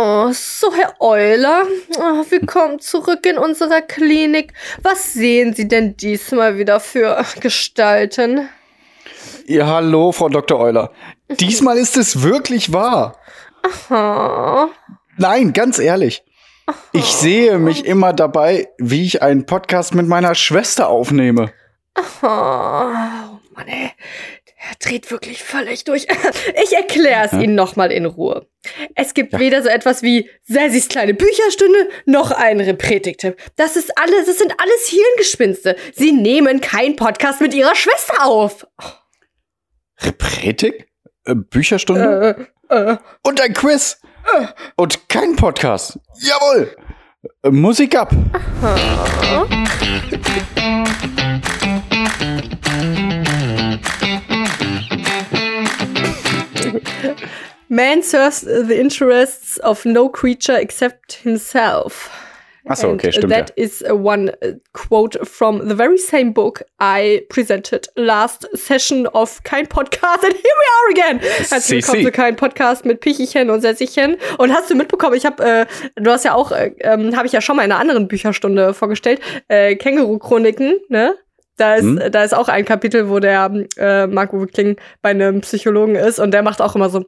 Oh, so, Herr Euler, oh, willkommen zurück in unserer Klinik. Was sehen Sie denn diesmal wieder für Gestalten? Ja, hallo, Frau Dr. Euler. Diesmal ist es wirklich wahr. Aha. Nein, ganz ehrlich. Ich sehe mich immer dabei, wie ich einen Podcast mit meiner Schwester aufnehme. Aha. Oh Mann, ey. Er dreht wirklich völlig durch. Ich erkläre es Ja. Ihnen nochmal in Ruhe. Es gibt Ja. weder so etwas wie Sassis kleine Bücherstunde noch einen Repretik-Tipp. Das ist alles, das sind alles Hirngespinste. Sie nehmen keinen Podcast mit Ihrer Schwester auf. Repretik? Äh, Bücherstunde? Äh, äh. Und ein Quiz? Und kein Podcast? Jawohl! Äh, Musik ab! Man serves the interests of no creature except himself. Achso, okay, stimmt. That Ja. is one uh, quote from the very same book I presented last session of Kein Podcast. And here we are again. Herzlich willkommen zu Kein Podcast mit Pichichen und Sässchen. Und hast du mitbekommen, ich habe, äh, du hast ja auch, äh, ähm, habe ich ja schon mal in einer anderen Bücherstunde vorgestellt, äh, Känguru-Chroniken, ne? Da ist, Hm? da ist auch ein Kapitel, wo der äh, Marco Kling bei einem Psychologen ist und der macht auch immer so.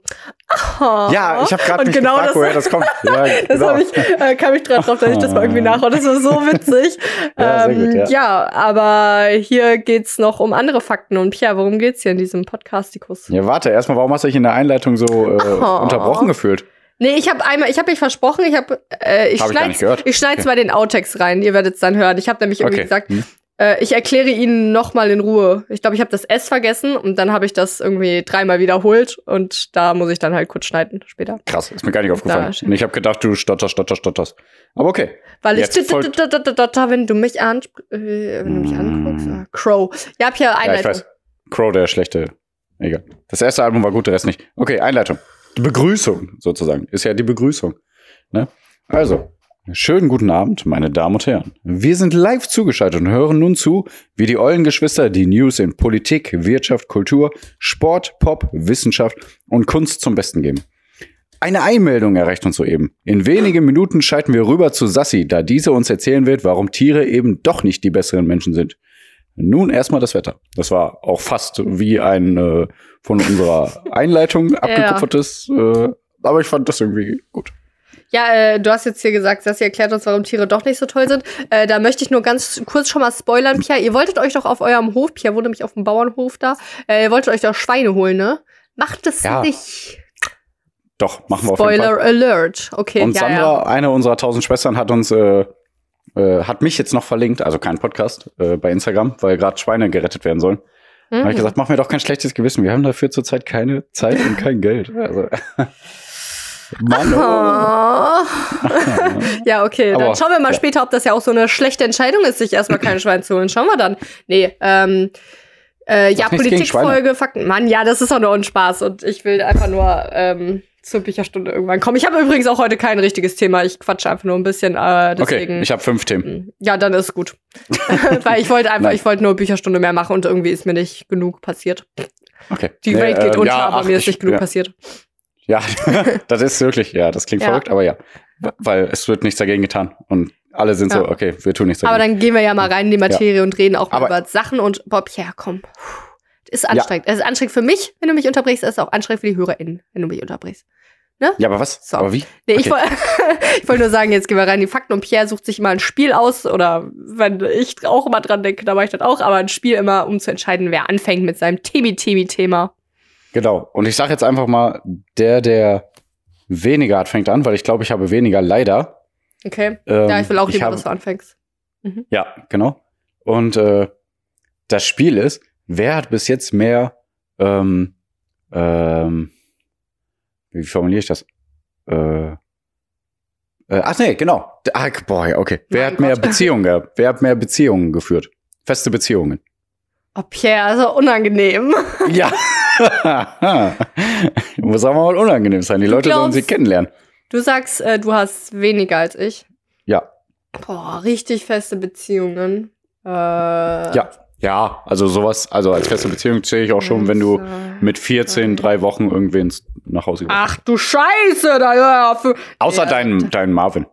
Aha. Ja, ich habe gerade mich genau gefragt, das- woher das kommt. Ja, Das genau. habe ich, äh, kam ich gerade drauf, dass ich das mal irgendwie nachhaue. Das war so witzig. Ja, sehr gut, ähm, ja. ja, aber hier geht's noch um andere Fakten. Und Pia, worum geht's hier in diesem Podcastikus? Ja, warte, erstmal, warum hast du dich in der Einleitung so äh, Oh. unterbrochen gefühlt? Nee, ich habe einmal, ich habe mich versprochen, ich habe, äh, ich Hab ich schneid's, gehört. ich schneid's mal den Outtext rein. Ihr werdet es dann hören. Ich habe nämlich irgendwie Okay. gesagt, Hm. Äh, ich erkläre Ihnen noch mal in Ruhe. Ich glaube, ich habe das S vergessen und dann habe ich das irgendwie dreimal wiederholt und da muss ich dann halt kurz schneiden später. Krass, ist mir gar nicht aufgefallen. Und ich habe gedacht, du stotterst, stotterst, stotterst. Aber okay. Weil ich, folgt- wenn du mich äh, wenn du mich anguckst, ah, Crow. Ich habe hier Ja, ich Einleitung. weiß. Crow, der schlechte. Egal. Das erste Album war gut, der Rest nicht. Okay, Einleitung. Die Begrüßung sozusagen. Ist ja die Begrüßung. Ne? Also, schönen guten Abend, meine Damen und Herren. Wir sind live zugeschaltet und hören nun zu, wie die Eulengeschwister die News in Politik, Wirtschaft, Kultur, Sport, Pop, Wissenschaft und Kunst zum Besten geben. Eine Einmeldung erreicht uns soeben. In wenigen Minuten schalten wir rüber zu Sassi, da diese uns erzählen wird, warum Tiere eben doch nicht die besseren Menschen sind. Nun erstmal das Wetter. Das war auch fast wie ein äh, von unserer Einleitung abgekupfertes, äh, aber ich fand das irgendwie gut. Ja, äh, du hast jetzt hier gesagt, dass ihr erklärt uns, warum Tiere doch nicht so toll sind. Äh, da möchte ich nur ganz kurz schon mal spoilern, Pia. Ihr wolltet euch doch auf eurem Hof, Pia wohnt nämlich auf dem Bauernhof da, äh, ihr wolltet euch doch Schweine holen, ne? Macht es Ja, nicht. Doch, machen wir auf jeden Spoiler Fall. Alert. Okay, Und ja, Sandra, ja. eine unserer tausend Schwestern, hat uns äh, äh, hat mich jetzt noch verlinkt, also kein Podcast äh, bei Instagram, weil gerade Schweine gerettet werden sollen. Da habe ich Mhm. gesagt, mach mir doch kein schlechtes Gewissen. Wir haben dafür zurzeit keine Zeit und kein Geld. Also, Mann, oh. Ja, okay. Dann Aber, schauen wir mal ja. später, ob das ja auch so eine schlechte Entscheidung ist, sich erstmal kein Schwein zu holen. Schauen wir dann. Nee, ähm, äh, ja, Politikfolge, Fakten. Mann, ja, das ist doch nur ein Spaß und ich will einfach nur ähm, zur Bücherstunde irgendwann kommen. Ich habe übrigens auch heute kein richtiges Thema. Ich quatsche einfach nur ein bisschen. Äh, deswegen, Okay, ich habe fünf Themen. ja, dann ist gut. Weil ich wollte einfach, Nein. ich wollte nur Bücherstunde mehr machen und irgendwie ist mir nicht genug passiert. Okay. Die Nee, Welt geht äh, unter, ja, aber ach, mir ist ich- nicht genug ja. passiert. Ja, das ist wirklich, ja, das klingt Ja. verrückt, aber ja. Weil es wird nichts dagegen getan. Und alle sind so, Ja. okay, wir tun nichts dagegen. Aber dann gehen wir ja mal rein in die Materie und reden auch mal über Sachen und Bob, ja, komm. Ist anstrengend. Es ist anstrengend für mich, wenn du mich unterbrichst. Es ist auch anstrengend für die HörerInnen, wenn du mich unterbrichst. ja, aber was? So. Aber wie? Nee, ich Okay. wollte ich wollt nur sagen, jetzt gehen wir rein in die Fakten und Pierre sucht sich immer ein Spiel aus oder wenn ich auch immer dran denke, dann mache ich das auch, aber ein Spiel immer, um zu entscheiden, wer anfängt mit seinem Temi-Temi-Thema. Genau. Und ich sage jetzt einfach mal, der, der weniger hat, fängt an, weil ich glaube, ich habe weniger leider. Okay? Ähm, ja, ich will auch lieber, habe- dass du anfängst. Ja, genau. Und äh, das Spiel ist, wer hat bis jetzt mehr, ähm, ähm, wie formuliere ich das? Äh, äh, ach nee, genau. Boah, ja, okay. Wer Mein hat mehr. Beziehungen gehabt? Wer hat mehr Beziehungen geführt? Feste Beziehungen. Oh, Pierre, so unangenehm. Ja. Muss auch mal unangenehm sein. Die Du Leute sollen glaubst- sie kennenlernen. Du sagst, äh, du hast weniger als ich. Ja. Boah, richtig feste Beziehungen. Äh, Ja. Ja, also sowas, also als feste Beziehung zähle ich auch schon, wenn du mit 14, drei Wochen irgendwen nach Hause gehst. Ach du Scheiße, da ja. Für, Außer ja. deinen, deinen Marvin.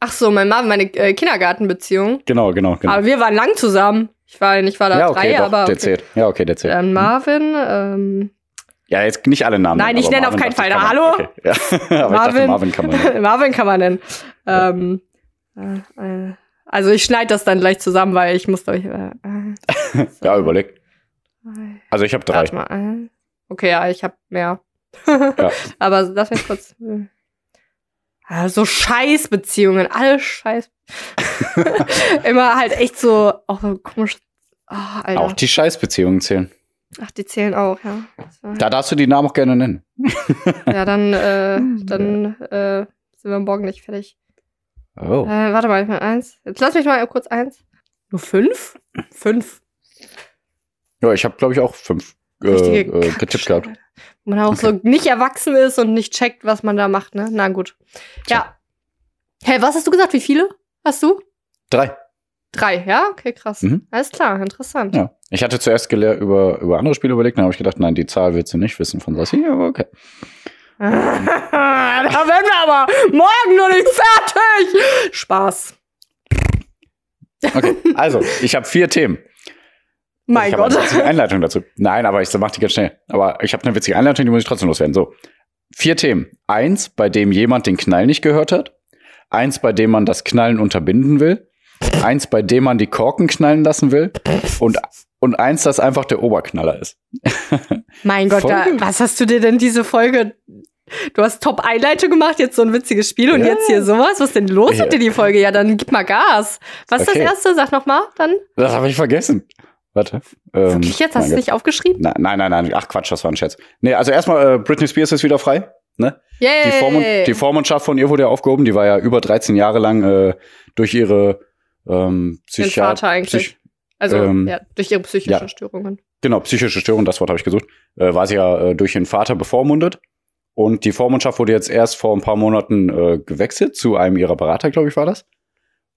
Ach so, mein Marvin, meine äh, Kindergartenbeziehung. Genau, genau, genau. Aber wir waren lang zusammen. Ich war, ich war da ja, okay, drei, doch, aber. der Okay. zählt. Ja, okay, der zählt. Dann Marvin, ähm, Ja, jetzt nicht alle Namen. Nein, ich nenne auf Marvin keinen Fall. ich, man- Hallo? Okay. Ja. aber ich dachte, Marvin kann man. nennen. Marvin kann man nennen. Ähm, äh, äh, also ich schneide das dann gleich zusammen, weil ich muss euch. Äh, äh, Ja, überleg. Also ich habe drei. Warte mal. äh, Okay, ja, ich habe mehr. Ja. Aber lass mich kurz. Ah, So Scheißbeziehungen, alle Scheiß. Immer halt echt so, auch so komisch. Alter. Auch die Scheißbeziehungen zählen. Ach, die zählen auch, ja. So. Da darfst du die Namen auch gerne nennen. Ja, dann, äh, dann äh, sind wir morgen nicht fertig. Oh. Äh, warte mal, ich mal eins. Jetzt lass mich mal kurz eins. Nur fünf? Fünf. Ja, ich habe, glaube ich, auch fünf äh, äh, getippt gehabt. Wo man auch so nicht erwachsen ist und nicht checkt, was man da macht, ne? Na gut. Ja. Hey, was hast du gesagt? Wie viele hast du? Drei. Drei, ja? Okay, krass. Mhm. Alles klar, interessant. Ja. Ich hatte zuerst gelehrt über, über andere Spiele überlegt, dann habe ich gedacht, nein, die Zahl willst du nicht wissen von Sassi, aber okay. da werden wir aber morgen noch nicht fertig. Spaß. Okay, also, ich habe vier Themen. Mein ich habe Gott. eine witzige Einleitung dazu. Nein, aber ich mache die ganz schnell. Aber ich habe eine witzige Einleitung, die muss ich trotzdem loswerden. So, vier Themen. Eins, bei dem jemand den Knall nicht gehört hat. Eins, bei dem man das Knallen unterbinden will. Eins, bei dem man die Korken knallen lassen will. Und, und eins, das einfach der Oberknaller ist. Mein Gott, da, was hast du dir denn diese Folge? Du hast Top-Einleitung gemacht, jetzt so ein witziges Spiel und Ja. jetzt hier sowas. Was ist denn los Ja. mit dir, die Folge? Ja, dann gib mal Gas. Was ist Okay. das erste? Sag noch mal, dann. Das habe ich vergessen. Warte. Ähm, Wirklich jetzt? Hast du Gott. nicht aufgeschrieben? Nein, nein, nein, nein. Ach Quatsch, das war ein Scherz. Nee, also erstmal, äh, Britney Spears ist wieder frei. Ne? Yay! Die, Vormund, die Vormundschaft von ihr wurde ja aufgehoben. Die war ja über 13 Jahre lang äh, durch ihre ähm, Den Psychiat Vater eigentlich. also, ähm, ja, durch ihre psychischen ja. Störungen. genau, psychische Störung, das Wort habe ich gesucht, äh, war sie ja äh, durch ihren Vater bevormundet. Und die Vormundschaft wurde jetzt erst vor ein paar Monaten äh, gewechselt zu einem ihrer Berater, glaube ich, war das.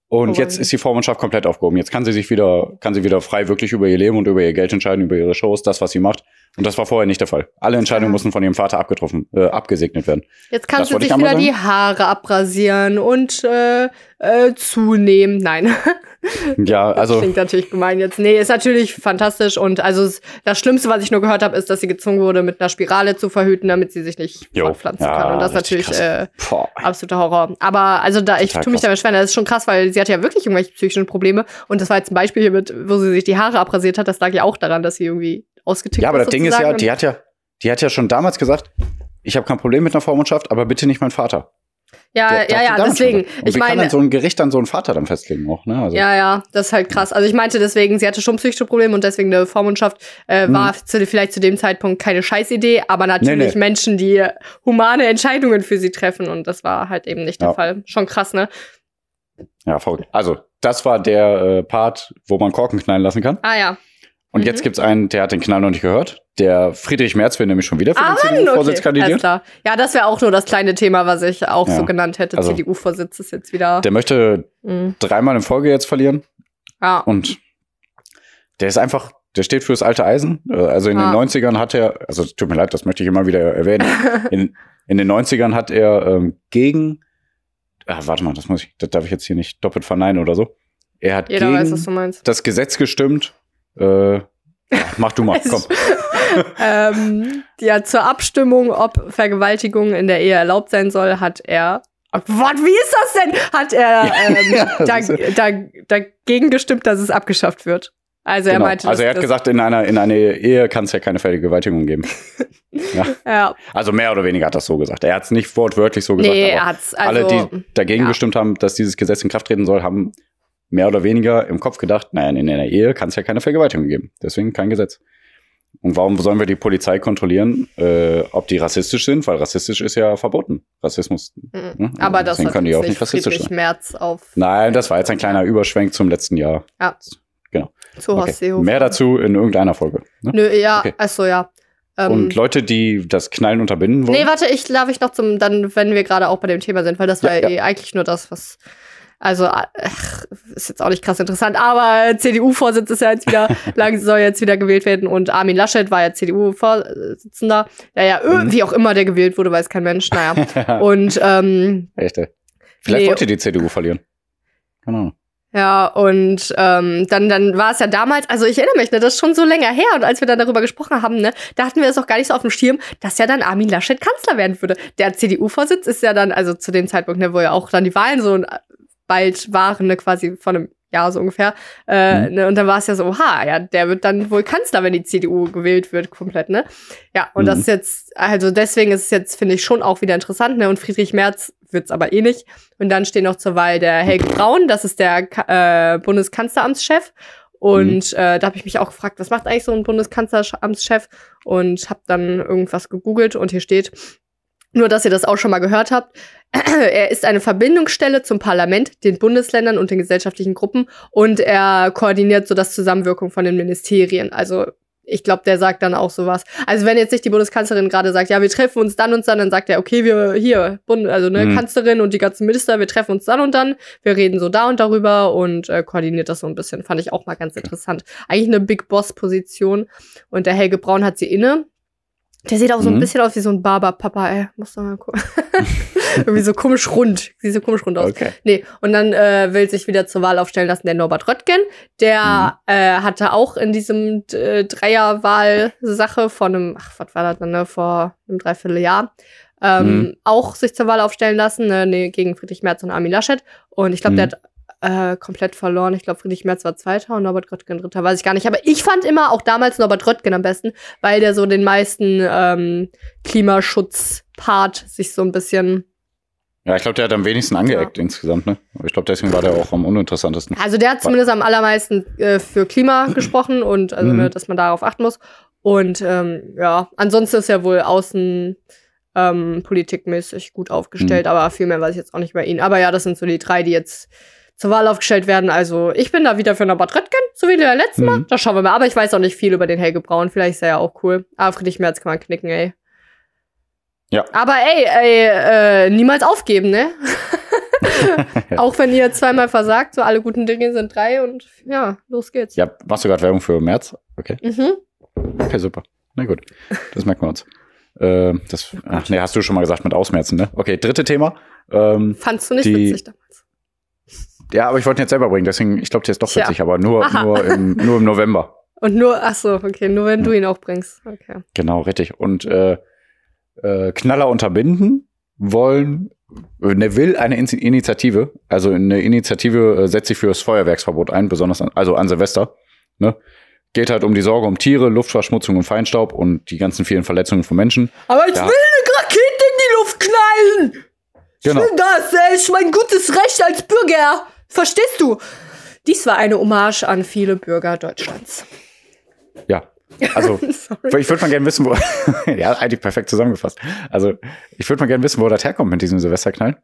Und Oh, jetzt ist die Vormundschaft komplett aufgehoben. Jetzt kann sie sich wieder, kann sie wieder frei wirklich über ihr Leben und über ihr Geld entscheiden, über ihre Shows, das, was sie macht. Und das war vorher nicht der Fall. Alle Entscheidungen Ah. mussten von ihrem Vater abgetroffen, äh, abgesegnet werden. Jetzt kannst Das wollte sich wieder sagen. die Haare abrasieren und äh, äh, zunehmen. Nein. Ja, also Klingt natürlich gemein jetzt. Nee, ist natürlich fantastisch. Und also das Schlimmste, was ich nur gehört habe, ist, dass sie gezwungen wurde, mit einer Spirale zu verhüten, damit sie sich nicht fortpflanzen Ja, kann. Und das ist natürlich äh, absoluter Horror. Aber also da, ich tue mich damit schwer. Das ist schon krass, weil sie hat ja wirklich irgendwelche psychischen Probleme. Und das war jetzt ein Beispiel hier mit, wo sie sich die Haare abrasiert hat. Das lag ja auch daran, dass sie irgendwie ausgetickt Ja, aber das Ding ist ja, sozusagen. die hat ja, die hat ja schon damals gesagt, ich habe kein Problem mit einer Vormundschaft, aber bitte nicht mein Vater. Ja, ja, ja, deswegen. Ich wie kann meine, dann so ein Gericht dann so einen Vater dann festlegen auch, ne? Also, Ja, ja, das ist halt krass. Also ich meinte deswegen, sie hatte schon psychische Probleme und deswegen eine Vormundschaft äh, war Mhm. zu, vielleicht zu dem Zeitpunkt keine Scheißidee, aber natürlich Nee, nee. Menschen, die humane Entscheidungen für sie treffen und das war halt eben nicht der Ja. Fall. Schon krass, ne? ja, verrückt. Also, das war der äh, Part, wo man Korken knallen lassen kann. Ah ja. Und Mhm. jetzt gibt's einen, der hat den Knall noch nicht gehört. Der Friedrich Merz will nämlich schon wieder für Ah, den okay. CDU-Vorsitz Alles kandidieren. klar. Ja, das wäre auch nur das kleine Thema, was ich auch Ja. so genannt hätte. Also, CDU-Vorsitz ist jetzt wieder. Der möchte Mhm. dreimal in Folge jetzt verlieren. Ja. Und der ist einfach, der steht fürs alte Eisen. Äh, Also in Ah. den 90ern hat er, also tut mir leid, das möchte ich immer wieder erwähnen. In, in den 90ern hat er ähm, gegen, ah, warte mal, das muss ich, das darf ich jetzt hier nicht doppelt verneinen oder so. Er hat Jeder gegen weiß, das Gesetz gestimmt. Äh, mach du mal, komm. ähm, ja, zur Abstimmung, ob Vergewaltigung in der Ehe erlaubt sein soll, hat er. Oh Gott, wie ist das denn? Hat er ähm, Ja, da, da, dagegen gestimmt, dass es abgeschafft wird. Also er Genau. meinte, also er hat gesagt, in einer, in einer Ehe kann es ja keine Vergewaltigung geben. ja. ja, Also mehr oder weniger hat das so gesagt. Er hat es nicht wortwörtlich so gesagt, nee, er hat's also alle, die dagegen ja. gestimmt haben, dass dieses Gesetz in Kraft treten soll, haben mehr oder weniger im Kopf gedacht, naja, in einer Ehe kann es ja keine Vergewaltigung geben. Deswegen kein Gesetz. Und warum sollen wir die Polizei kontrollieren, äh, ob die rassistisch sind? Weil rassistisch ist ja verboten. Rassismus. Mhm. ne? Aber das Deswegen hat können die auch nicht rassistisch Friedrich sein. Merz auf Nein, das war jetzt ein kleiner Überschwenk zum letzten Jahr. ja, Genau. zu Okay. Mehr dazu in irgendeiner Folge. Ne? Nö, ja, Okay. achso, ja. Ähm, Und Leute, die das Knallen unterbinden wollen. Nee, warte, ich darf ich noch zum, dann, wenn wir gerade auch bei dem Thema sind, weil das Ja, war ja. eh eigentlich nur das, was. Also, ach, ist jetzt auch nicht krass interessant, aber CDU-Vorsitz ist ja jetzt wieder, lang soll jetzt wieder gewählt werden und Armin Laschet war ja CDU-Vorsitzender. Naja, mhm. wie auch immer der gewählt wurde, weiß kein Mensch. Naja. und, ähm. Echte. Vielleicht nee, wollte die CDU verlieren. Genau. Ja, und ähm, dann, dann war es ja damals, also ich erinnere mich, ne, das ist schon so länger her. Und als wir dann darüber gesprochen haben, ne, da hatten wir es auch gar nicht so auf dem Schirm, dass ja dann Armin Laschet Kanzler werden würde. Der CDU-Vorsitz ist ja dann, also zu dem Zeitpunkt, ne, wo ja auch dann die Wahlen so bald waren, ne, quasi von einem Jahr so ungefähr. Äh, mhm. ne, und dann war es ja so, ha, ja, der wird dann wohl Kanzler, wenn die CDU gewählt wird, komplett, ne? Ja, und mhm. das ist jetzt, also deswegen ist es jetzt, finde ich, schon auch wieder interessant, ne? Und Friedrich Merz wird's aber eh nicht. Und dann steht noch zur Wahl der Helge Braun, das ist der äh, Bundeskanzleramtschef. Und mhm. äh, da habe ich mich auch gefragt, was macht eigentlich so ein Bundeskanzleramtschef? Und habe dann irgendwas gegoogelt und hier steht, nur dass ihr das auch schon mal gehört habt, er ist eine Verbindungsstelle zum Parlament, den Bundesländern und den gesellschaftlichen Gruppen und er koordiniert so das Zusammenwirken von den Ministerien. Also ich glaube, der sagt dann auch sowas. Also wenn jetzt nicht die Bundeskanzlerin gerade sagt, ja, wir treffen uns dann und dann, dann sagt er, okay, wir hier, Bund, also ne, mhm. Kanzlerin und die ganzen Minister, wir treffen uns dann und dann, wir reden so da und darüber und äh, koordiniert das so ein bisschen. Fand ich auch mal ganz interessant. Eigentlich eine Big Boss-Position. Und der Helge Braun hat sie inne. Der sieht auch so ein mhm. bisschen aus wie so ein Barber-Papa, ey. Muss doch mal gucken. Irgendwie so komisch rund. Sieht so komisch rund aus. Okay. Nee, und dann äh, will sich wieder zur Wahl aufstellen lassen der Norbert Röttgen. Der mhm. äh, hatte auch in diesem äh, Dreierwahl-Sache von einem, ach, was war das dann, ne, vor einem Dreivierteljahr, ähm, mhm. auch sich zur Wahl aufstellen lassen, ne, nee, gegen Friedrich Merz und Armin Laschet. Und ich glaube, der mhm. hat äh, komplett verloren. Ich glaube, Friedrich Merz war Zweiter und Norbert Röttgen Dritter, weiß ich gar nicht. Aber ich fand immer auch damals Norbert Röttgen am besten, weil der so den meisten ähm, Klimaschutz-Part sich so ein bisschen ja, ich glaube, der hat am wenigsten angeeckt ja. insgesamt, ne? Ich glaube, deswegen war der auch am uninteressantesten. Also der hat zumindest am allermeisten äh, für Klima gesprochen und also, mhm. ne, dass man darauf achten muss. Und ähm, ja, ansonsten ist er wohl außen ähm, politikmäßig gut aufgestellt, mhm. aber viel mehr weiß ich jetzt auch nicht bei ihm. Aber ja, das sind so die drei, die jetzt zur Wahl aufgestellt werden. Also ich bin da wieder für Norbert Röttgen, so wie der letzte Mal. Mhm. Da schauen wir mal. Aber ich weiß auch nicht viel über den Helge Braun. Vielleicht ist er ja auch cool. Aber Friedrich Merz kann man knicken, ey. Ja. Aber ey, ey, äh, niemals aufgeben, ne? auch wenn ihr zweimal versagt, so alle guten Dinge sind drei und ja, los geht's. Ja, machst du gerade Werbung für März? Okay. Mhm. Okay, super. Na gut. Das merken wir uns. Äh, das, ach, nee, hast du schon mal gesagt mit Ausmerzen, ne? Okay, dritte Thema. Ähm, Fandst du nicht die, witzig damals? Ja, aber ich wollte ihn jetzt selber bringen, deswegen, ich glaube, der ist doch witzig, ja. aber nur, nur, im, nur im November. Und nur, ach so, okay, nur wenn ja. du ihn auch bringst. Okay. Genau, richtig. Und äh, äh, Knaller unterbinden wollen, ne, will eine Initiative, also eine Initiative äh, setzt sich für das Feuerwerksverbot ein, besonders an, also an Silvester. Ne? Geht halt um die Sorge um Tiere, Luftverschmutzung und Feinstaub und die ganzen vielen Verletzungen von Menschen. Aber ich ja. will eine Rakete in die Luft knallen! Genau. Ich will das, das ist mein gutes Recht als Bürger. Verstehst du? Dies war eine Hommage an viele Bürger Deutschlands. Ja. Also, ich würde mal gerne wissen, wo. ja, eigentlich perfekt zusammengefasst. Also, ich würde mal gerne wissen, wo das herkommt mit diesem Silvesterknall.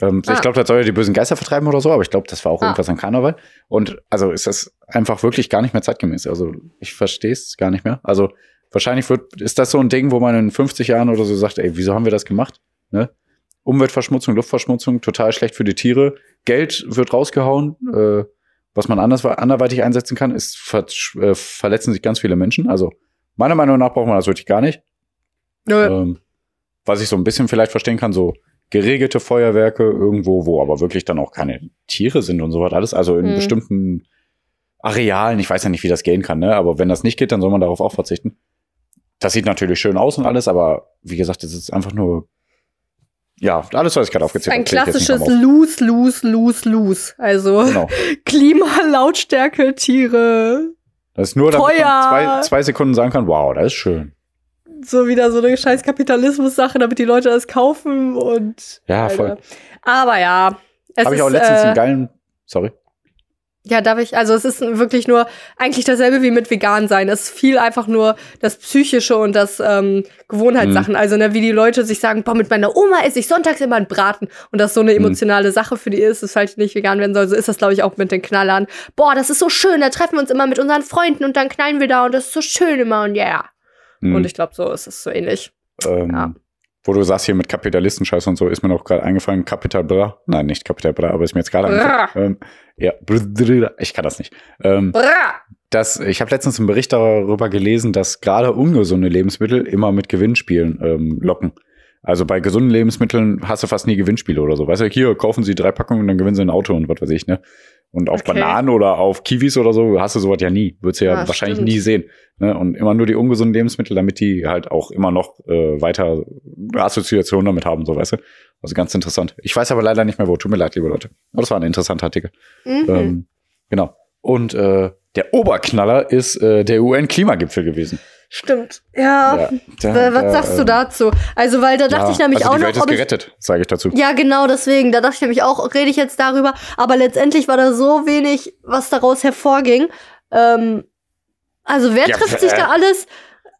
Ähm, ah. Ich glaube, das soll ja die bösen Geister vertreiben oder so, aber ich glaube, das war auch ah. irgendwas an Karneval. Und also ist das einfach wirklich gar nicht mehr zeitgemäß. Also, ich verstehe es gar nicht mehr. Also, wahrscheinlich wird, ist das so ein Ding, wo man in 50 Jahren oder so sagt, ey, wieso haben wir das gemacht? Ne? Umweltverschmutzung, Luftverschmutzung, total schlecht für die Tiere. Geld wird rausgehauen. Äh, was man anders, anderweitig einsetzen kann, ist ver äh, verletzen sich ganz viele Menschen. Also meiner Meinung nach braucht man das wirklich gar nicht. Ähm, was ich so ein bisschen vielleicht verstehen kann, so geregelte Feuerwerke irgendwo, wo aber wirklich dann auch keine Tiere sind und so was alles. Also in mhm. bestimmten Arealen, ich weiß ja nicht, wie das gehen kann, ne? aber wenn das nicht geht, dann soll man darauf auch verzichten. Das sieht natürlich schön aus und alles, aber wie gesagt, es ist einfach nur ja, alles, was ich gerade aufgezählt habe. Ein klassisches Lose, Lose, Lose, Lose. Also genau. Klima, Lautstärke, Tiere. Das ist nur, damit man zwei, zwei Sekunden sagen kann, wow, das ist schön. So wieder so eine scheiß Kapitalismus-Sache, damit die Leute das kaufen und. Ja, voll. Aber ja. Habe ich auch letztens äh, einen geilen. Sorry. Ja, darf ich, also es ist wirklich nur eigentlich dasselbe wie mit vegan sein. Es ist viel einfach nur das Psychische und das ähm, Gewohnheitssachen. Mhm. Also, ne, wie die Leute sich sagen, boah, mit meiner Oma esse ich sonntags immer einen Braten und das so eine mhm. emotionale mhm. Sache für die ist, dass halt nicht vegan werden soll. So ist das, glaube ich, auch mit den Knallern. Boah, das ist so schön, da treffen wir uns immer mit unseren Freunden und dann knallen wir da und das ist so schön immer und ja. Yeah. Mhm. Und ich glaube, so ist es so ähnlich. Ähm, ja. Wo du sagst hier mit Kapitalistenscheiß und so, ist mir noch gerade eingefallen, Kapital Bra. Nein, nicht Kapital Bra, aber ist mir jetzt gerade eingefallen. Ähm, ja, ich kann das nicht. Ähm, das, ich habe letztens einen Bericht darüber gelesen, dass gerade ungesunde Lebensmittel immer mit Gewinnspielen ähm, locken. Also bei gesunden Lebensmitteln hast du fast nie Gewinnspiele oder so. Weißt du, hier kaufen sie drei Packungen und dann gewinnen sie ein Auto und was weiß ich, ne? Und auf okay. Bananen oder auf Kiwis oder so hast du sowas ja nie. Würdest du ja, ja wahrscheinlich stimmt. nie sehen. Ne? Und immer nur die ungesunden Lebensmittel, damit die halt auch immer noch äh, weiter Assoziationen damit haben, so weißt du. Also ganz interessant. Ich weiß aber leider nicht mehr wo. Tut mir leid, liebe Leute. Aber das war ein interessanter Artikel. Mhm. Ähm, genau. Und äh, der Oberknaller ist äh, der UN-Klimagipfel gewesen. Stimmt. Ja. ja da, Was da, sagst du ähm, dazu? Also, weil da dachte ja, ich nämlich also die auch Welt noch. Ist gerettet, sage ich dazu. Ja, genau, deswegen. Da dachte ich nämlich auch, rede ich jetzt darüber. Aber letztendlich war da so wenig, was daraus hervorging. Ähm, also, wer ja, trifft sich da alles?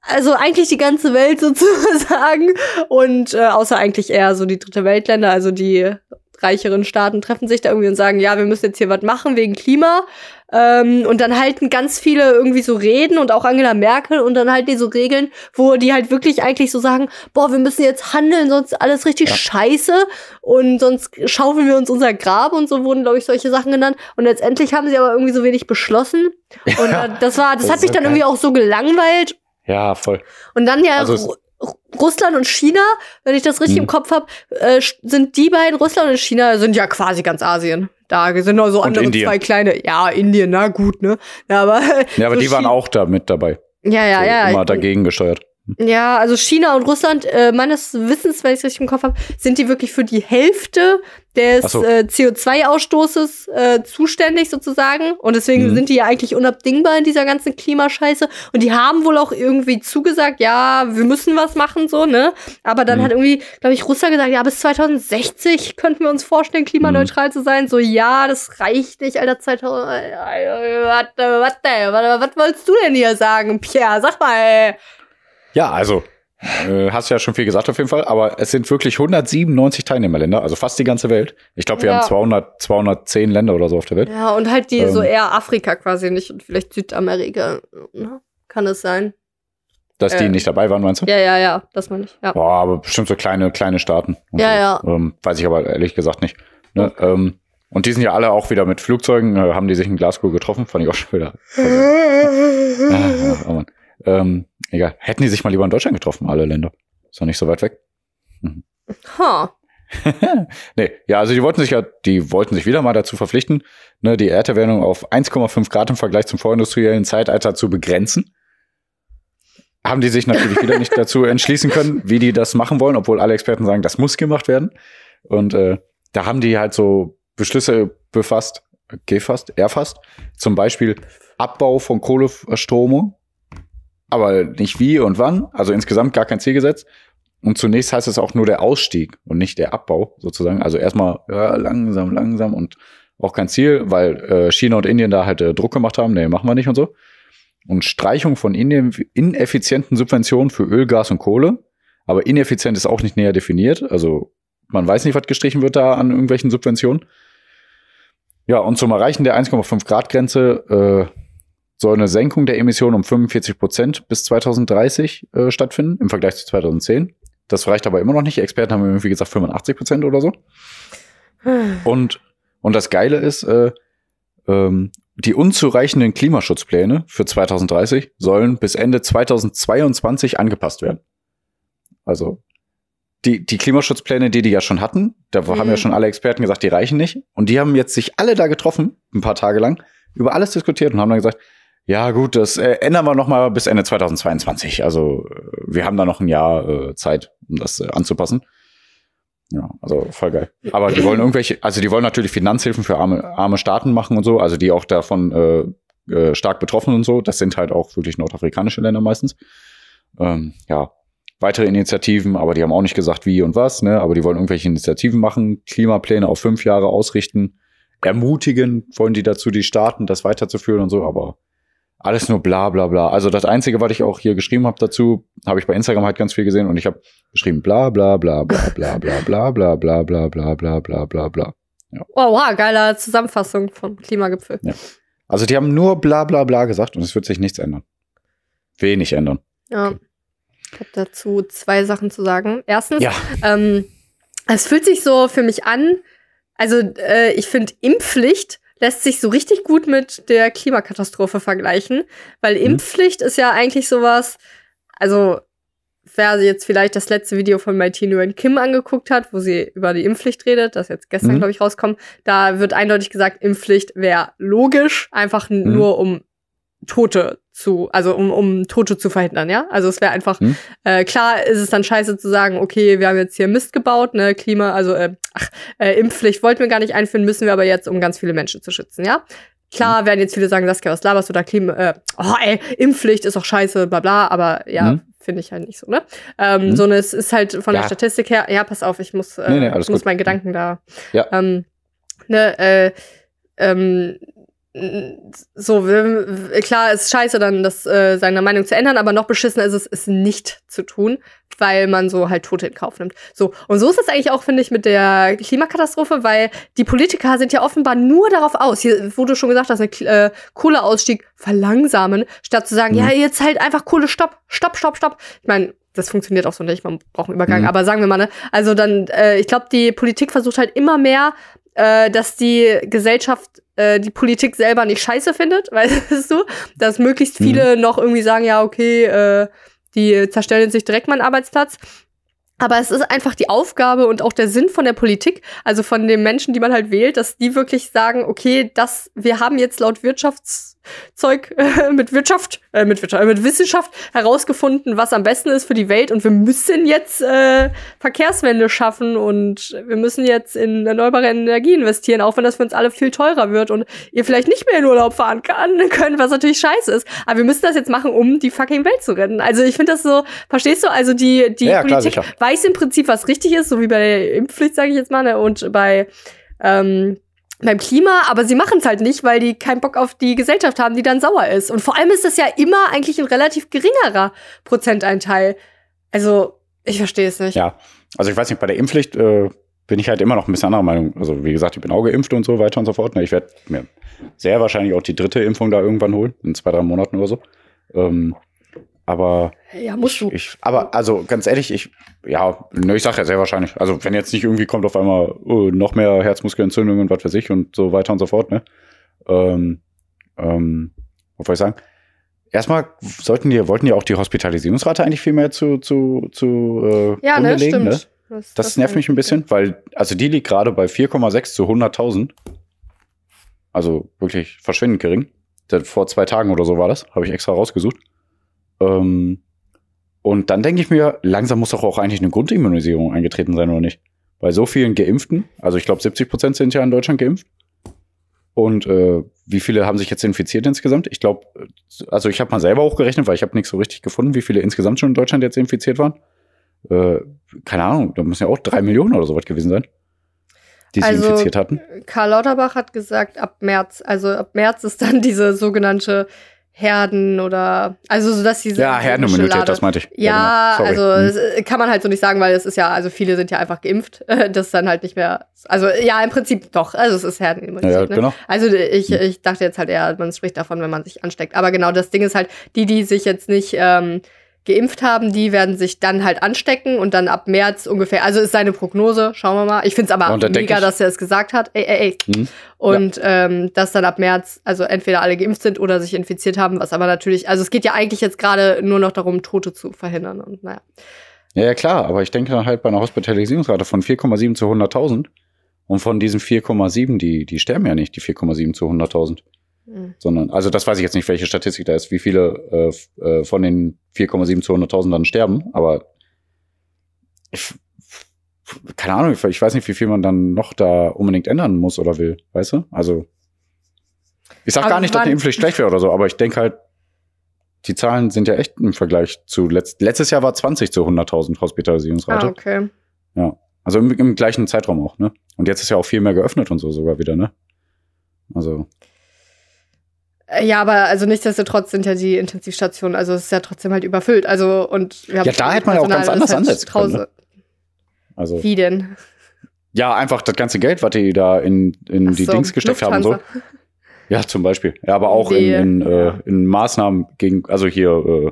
Also eigentlich die ganze Welt sozusagen und äh, außer eigentlich eher so die dritte Weltländer, also die reicheren Staaten treffen sich da irgendwie und sagen, ja, wir müssen jetzt hier was machen wegen Klima. Ähm, und dann halten ganz viele irgendwie so Reden und auch Angela Merkel und dann halt die so Regeln, wo die halt wirklich eigentlich so sagen, boah, wir müssen jetzt handeln, sonst alles richtig ja. scheiße und sonst schaufeln wir uns unser Grab und so wurden, glaube ich, solche Sachen genannt. Und letztendlich haben sie aber irgendwie so wenig beschlossen. Und ja, das war, das, das hat mich dann irgendwie auch so gelangweilt. Ja, voll. Und dann ja also Russland und China, wenn ich das richtig mhm. im Kopf habe, äh, sind die beiden, Russland und China, sind ja quasi ganz Asien. Da sind noch so andere zwei kleine, ja, Indien, na gut, ne? Ja, aber, ja, aber so die waren auch da mit dabei. Ja, ja, so, ja. Immer dagegen gesteuert. Ja, also China und Russland, äh, meines Wissens, wenn ich es richtig im Kopf habe, sind die wirklich für die Hälfte des so. äh, CO2-Ausstoßes äh, zuständig sozusagen. Und deswegen mhm. sind die ja eigentlich unabdingbar in dieser ganzen Klimascheiße. Und die haben wohl auch irgendwie zugesagt, ja, wir müssen was machen, so, ne? Aber dann mhm. hat irgendwie, glaube ich, Russland gesagt, ja, bis 2060 könnten wir uns vorstellen, klimaneutral mhm. zu sein. So, ja, das reicht nicht, Alter, 2000. Warte, warte, warte, was wolltest du denn hier sagen, Pierre? Sag mal, ey. Ja, also äh, hast ja schon viel gesagt auf jeden Fall, aber es sind wirklich 197 Teilnehmerländer, also fast die ganze Welt. Ich glaube, wir ja. haben 200, 210 Länder oder so auf der Welt. Ja, und halt die ähm, so eher Afrika quasi nicht und vielleicht Südamerika. Ne? Kann es sein? Dass äh, die nicht dabei waren, meinst du? Ja, ja, ja, das meine ich. Ja. Boah, aber bestimmt so kleine, kleine Staaten. Ja, so. ja. Ähm, weiß ich aber ehrlich gesagt nicht. Ne? Okay. Ähm, und die sind ja alle auch wieder mit Flugzeugen, äh, haben die sich in Glasgow getroffen, fand ich auch schon wieder. ah, oh Mann. Ähm, egal. Hätten die sich mal lieber in Deutschland getroffen, alle Länder. Ist doch nicht so weit weg. Mhm. Huh. nee, ja, also die wollten sich ja, die wollten sich wieder mal dazu verpflichten, ne, die Erderwärmung auf 1,5 Grad im Vergleich zum vorindustriellen Zeitalter zu begrenzen. Haben die sich natürlich wieder nicht dazu entschließen können, wie die das machen wollen, obwohl alle Experten sagen, das muss gemacht werden. Und äh, da haben die halt so Beschlüsse befasst, gefasst, erfasst. Zum Beispiel Abbau von Kohleverstromung aber nicht wie und wann. Also insgesamt gar kein Ziel gesetzt. Und zunächst heißt es auch nur der Ausstieg und nicht der Abbau sozusagen. Also erstmal ja, langsam, langsam und auch kein Ziel, weil äh, China und Indien da halt äh, Druck gemacht haben. Nee, machen wir nicht und so. Und Streichung von ineffizienten Subventionen für Öl, Gas und Kohle. Aber ineffizient ist auch nicht näher definiert. Also man weiß nicht, was gestrichen wird da an irgendwelchen Subventionen. Ja, und zum Erreichen der 1,5 Grad Grenze äh, soll eine Senkung der Emissionen um 45 Prozent bis 2030 äh, stattfinden im Vergleich zu 2010. Das reicht aber immer noch nicht. Experten haben irgendwie gesagt 85 Prozent oder so. Und, und das Geile ist, äh, ähm, die unzureichenden Klimaschutzpläne für 2030 sollen bis Ende 2022 angepasst werden. Also die, die Klimaschutzpläne, die die ja schon hatten, da mhm. haben ja mhm. schon alle Experten gesagt, die reichen nicht. Und die haben jetzt sich alle da getroffen, ein paar Tage lang, über alles diskutiert und haben dann gesagt, ja, gut, das äh, ändern wir noch mal bis Ende 2022. Also äh, wir haben da noch ein Jahr äh, Zeit, um das äh, anzupassen. Ja, also voll geil. Aber die wollen irgendwelche, also die wollen natürlich Finanzhilfen für arme, arme Staaten machen und so, also die auch davon äh, äh, stark betroffen und so. Das sind halt auch wirklich nordafrikanische Länder meistens. Ähm, ja, weitere Initiativen, aber die haben auch nicht gesagt, wie und was, ne? Aber die wollen irgendwelche Initiativen machen, Klimapläne auf fünf Jahre ausrichten, ermutigen wollen die dazu, die Staaten das weiterzuführen und so, aber alles nur bla bla bla. Also das Einzige, was ich auch hier geschrieben habe dazu, habe ich bei Instagram halt ganz viel gesehen und ich habe geschrieben bla bla bla bla bla bla bla bla bla bla bla bla bla bla bla. Ja. Oh, wow, geile Zusammenfassung vom Klimagipfel. Ja. Also die haben nur bla bla bla gesagt und es wird sich nichts ändern. Wenig ändern. Ja. Okay. Ich habe dazu zwei Sachen zu sagen. Erstens, Ja. ähm, es fühlt sich so für mich an, also äh, ich finde, Impfpflicht lässt sich so richtig gut mit der Klimakatastrophe vergleichen, weil Mhm. Impfpflicht ist ja eigentlich sowas, also wer jetzt vielleicht das letzte Video von Mighty Nguyen Kim angeguckt hat, wo sie über die Impfpflicht redet, das jetzt gestern, Mhm. glaube ich, rauskommt, da wird eindeutig gesagt, Impfpflicht wäre logisch, einfach Mhm. nur um Tote zu, also um, um Tote zu verhindern, ja? Also es wäre einfach, Mhm. äh, klar ist es dann scheiße zu sagen, okay, wir haben jetzt hier Mist gebaut, ne, Klima, also äh, ach, äh, Impfpflicht wollten wir gar nicht einführen, müssen wir aber jetzt, um ganz viele Menschen zu schützen, ja? Klar werden jetzt viele sagen, Saskia, was laberst du da Klima, äh, oh ey, Impfpflicht ist doch scheiße, bla bla, aber ja, Mhm. finde ich halt nicht so, ne? Ähm, Mhm. So eine, es ist halt von Ja. der Statistik her, ja, pass auf, ich muss, äh, Nee, nee, muss gut. meinen Gedanken da, Ja. ähm, ne, äh, ähm, so, klar ist scheiße dann, das, äh, seine Meinung zu ändern, aber noch beschissener ist es, es nicht zu tun, weil man so halt Tote in Kauf nimmt. So, und so ist es eigentlich auch, finde ich, mit der Klimakatastrophe, weil die Politiker sind ja offenbar nur darauf aus, hier, du schon gesagt ne, K- äh, Kohleausstieg verlangsamen, statt zu sagen, Mhm. ja, jetzt halt einfach Kohle, stopp, stopp, stopp, stopp. Ich meine, das funktioniert auch so nicht, man braucht einen Übergang, Mhm. aber sagen wir mal, ne, also dann, äh, ich glaube, die Politik versucht halt immer mehr, äh, dass die Gesellschaft äh, die Politik selber nicht scheiße findet, weißt du, dass möglichst Mhm. viele noch irgendwie sagen, ja, okay, äh, die zerstellen sich direkt meinen Arbeitsplatz. Aber es ist einfach die Aufgabe und auch der Sinn von der Politik, also von den Menschen, die man halt wählt, dass die wirklich sagen, okay, das, wir haben jetzt laut Wirtschaftszeug äh, mit Wirtschaft, äh, mit Wirtschaft, äh, mit Wissenschaft herausgefunden, was am besten ist für die Welt und wir müssen jetzt äh, Verkehrswende schaffen und wir müssen jetzt in erneuerbare Energie investieren, auch wenn das für uns alle viel teurer wird und ihr vielleicht nicht mehr in Urlaub fahren kann, können, was natürlich scheiße ist. Aber wir müssen das jetzt machen, um die fucking Welt zu retten. Also ich finde das so, verstehst du? Also die, die Ja, klar, Politik sicher. weiß im Prinzip, was richtig ist, so wie bei der Impfpflicht, sage ich jetzt mal, ne? und bei ähm, beim Klima, aber sie machen es halt nicht, weil die keinen Bock auf die Gesellschaft haben, die dann sauer ist. Und vor allem ist das ja immer eigentlich ein relativ geringerer Prozenteinteil. Also, ich verstehe es nicht. Ja, also ich weiß nicht, bei der Impfpflicht äh, bin ich halt immer noch ein bisschen anderer Meinung. Also wie gesagt, ich bin auch geimpft und so weiter und so fort. Ne, Ich werde mir sehr wahrscheinlich auch die dritte Impfung da irgendwann holen, in zwei, drei Monaten oder so. Ähm, aber Ja, musst du. ich, aber also ganz ehrlich, ich, ja, ne, ich sage ja sehr wahrscheinlich. Also wenn jetzt nicht irgendwie kommt auf einmal oh, noch mehr Herzmuskelentzündungen und was weiß ich und so weiter und so fort, ne? Ähm, ähm, was soll ich sagen? Erstmal sollten die, wollten die auch die Hospitalisierungsrate eigentlich viel mehr zu, zu, zu äh, Ja, ne, legen, stimmt. Das, das, nervt mich ein bisschen, weil, also die liegt gerade bei 4,6 zu 100.000. Also wirklich verschwindend gering. Vor zwei Tagen oder so war das, habe ich extra rausgesucht. Ähm, und dann denke ich mir, langsam muss doch auch eigentlich eine Grundimmunisierung eingetreten sein, oder nicht? Bei so vielen Geimpften, also ich glaube 70 Prozent sind ja in Deutschland geimpft. Und äh, wie viele haben sich jetzt infiziert insgesamt? Ich glaube, also ich habe mal selber hochgerechnet, weil ich habe nichts so richtig gefunden, wie viele insgesamt schon in Deutschland jetzt infiziert waren. Äh, keine Ahnung, da müssen ja auch drei Millionen oder sowas gewesen sein, die sie Also, infiziert hatten. Karl Lauterbach hat gesagt, ab März, also ab März ist dann diese sogenannte Herden oder, also so dass diese Ja, Herdenimmunität, das meinte ich. Ja, genau, also es, äh, kann man halt so nicht sagen, weil es ist ja, also viele sind ja einfach geimpft. Das ist dann halt nicht mehr. Also ja, im Prinzip doch. Also es ist. Herdenimmunität. ja, ja, ne? genau. Also ich, ich dachte jetzt halt eher, man spricht davon, wenn man sich ansteckt. Aber genau, das Ding ist halt, die, die sich jetzt nicht ähm, geimpft haben, die werden sich dann halt anstecken und dann ab März ungefähr, also ist seine Prognose, schauen wir mal. Ich finde es aber da mega, dass er es gesagt hat. Ey, ey, ey. Mhm. Und ähm, dass dann ab März, also entweder alle geimpft sind oder sich infiziert haben, was aber natürlich, also es geht ja eigentlich jetzt gerade nur noch darum, Tote zu verhindern. Und naja. Ja, ja, klar, aber ich denke dann halt bei einer Hospitalisierungsrate von 4,7 zu 100.000 und von diesen 4,7, die, die sterben ja nicht, die 4,7 zu 100.000. Mhm. sondern, also das weiß ich jetzt nicht, welche Statistik da ist, wie viele äh, äh, von den 4,7 zu 100.000 dann sterben, aber ich, keine Ahnung, ich, weiß nicht, wie viel man dann noch da unbedingt ändern muss oder will, weißt du? Also, ich sag Aber gar nicht, dass eine Impfpflicht schlecht wäre oder so, aber ich denke halt, die Zahlen sind ja echt im Vergleich zu letzt, letztes Jahr war 20 zu 100.000 Hospitalisierungsrate. Ah, okay. Also im, im gleichen Zeitraum auch, ne? Und jetzt ist ja auch viel mehr geöffnet und so sogar wieder, ne? Also, Ja, aber also nichtsdestotrotz sind ja die Intensivstationen, also es ist ja trotzdem halt überfüllt. Also und wir haben Ja, da hätte man ja auch ganz anders halt ansetzen können, draußen- also. Wie denn? Ja, einfach das ganze Geld, was die da in, in Ach die so, Dings gesteckt haben und so. Ja, zum Beispiel. Ja, aber auch Die, in, in, äh, in Maßnahmen gegen, also hier,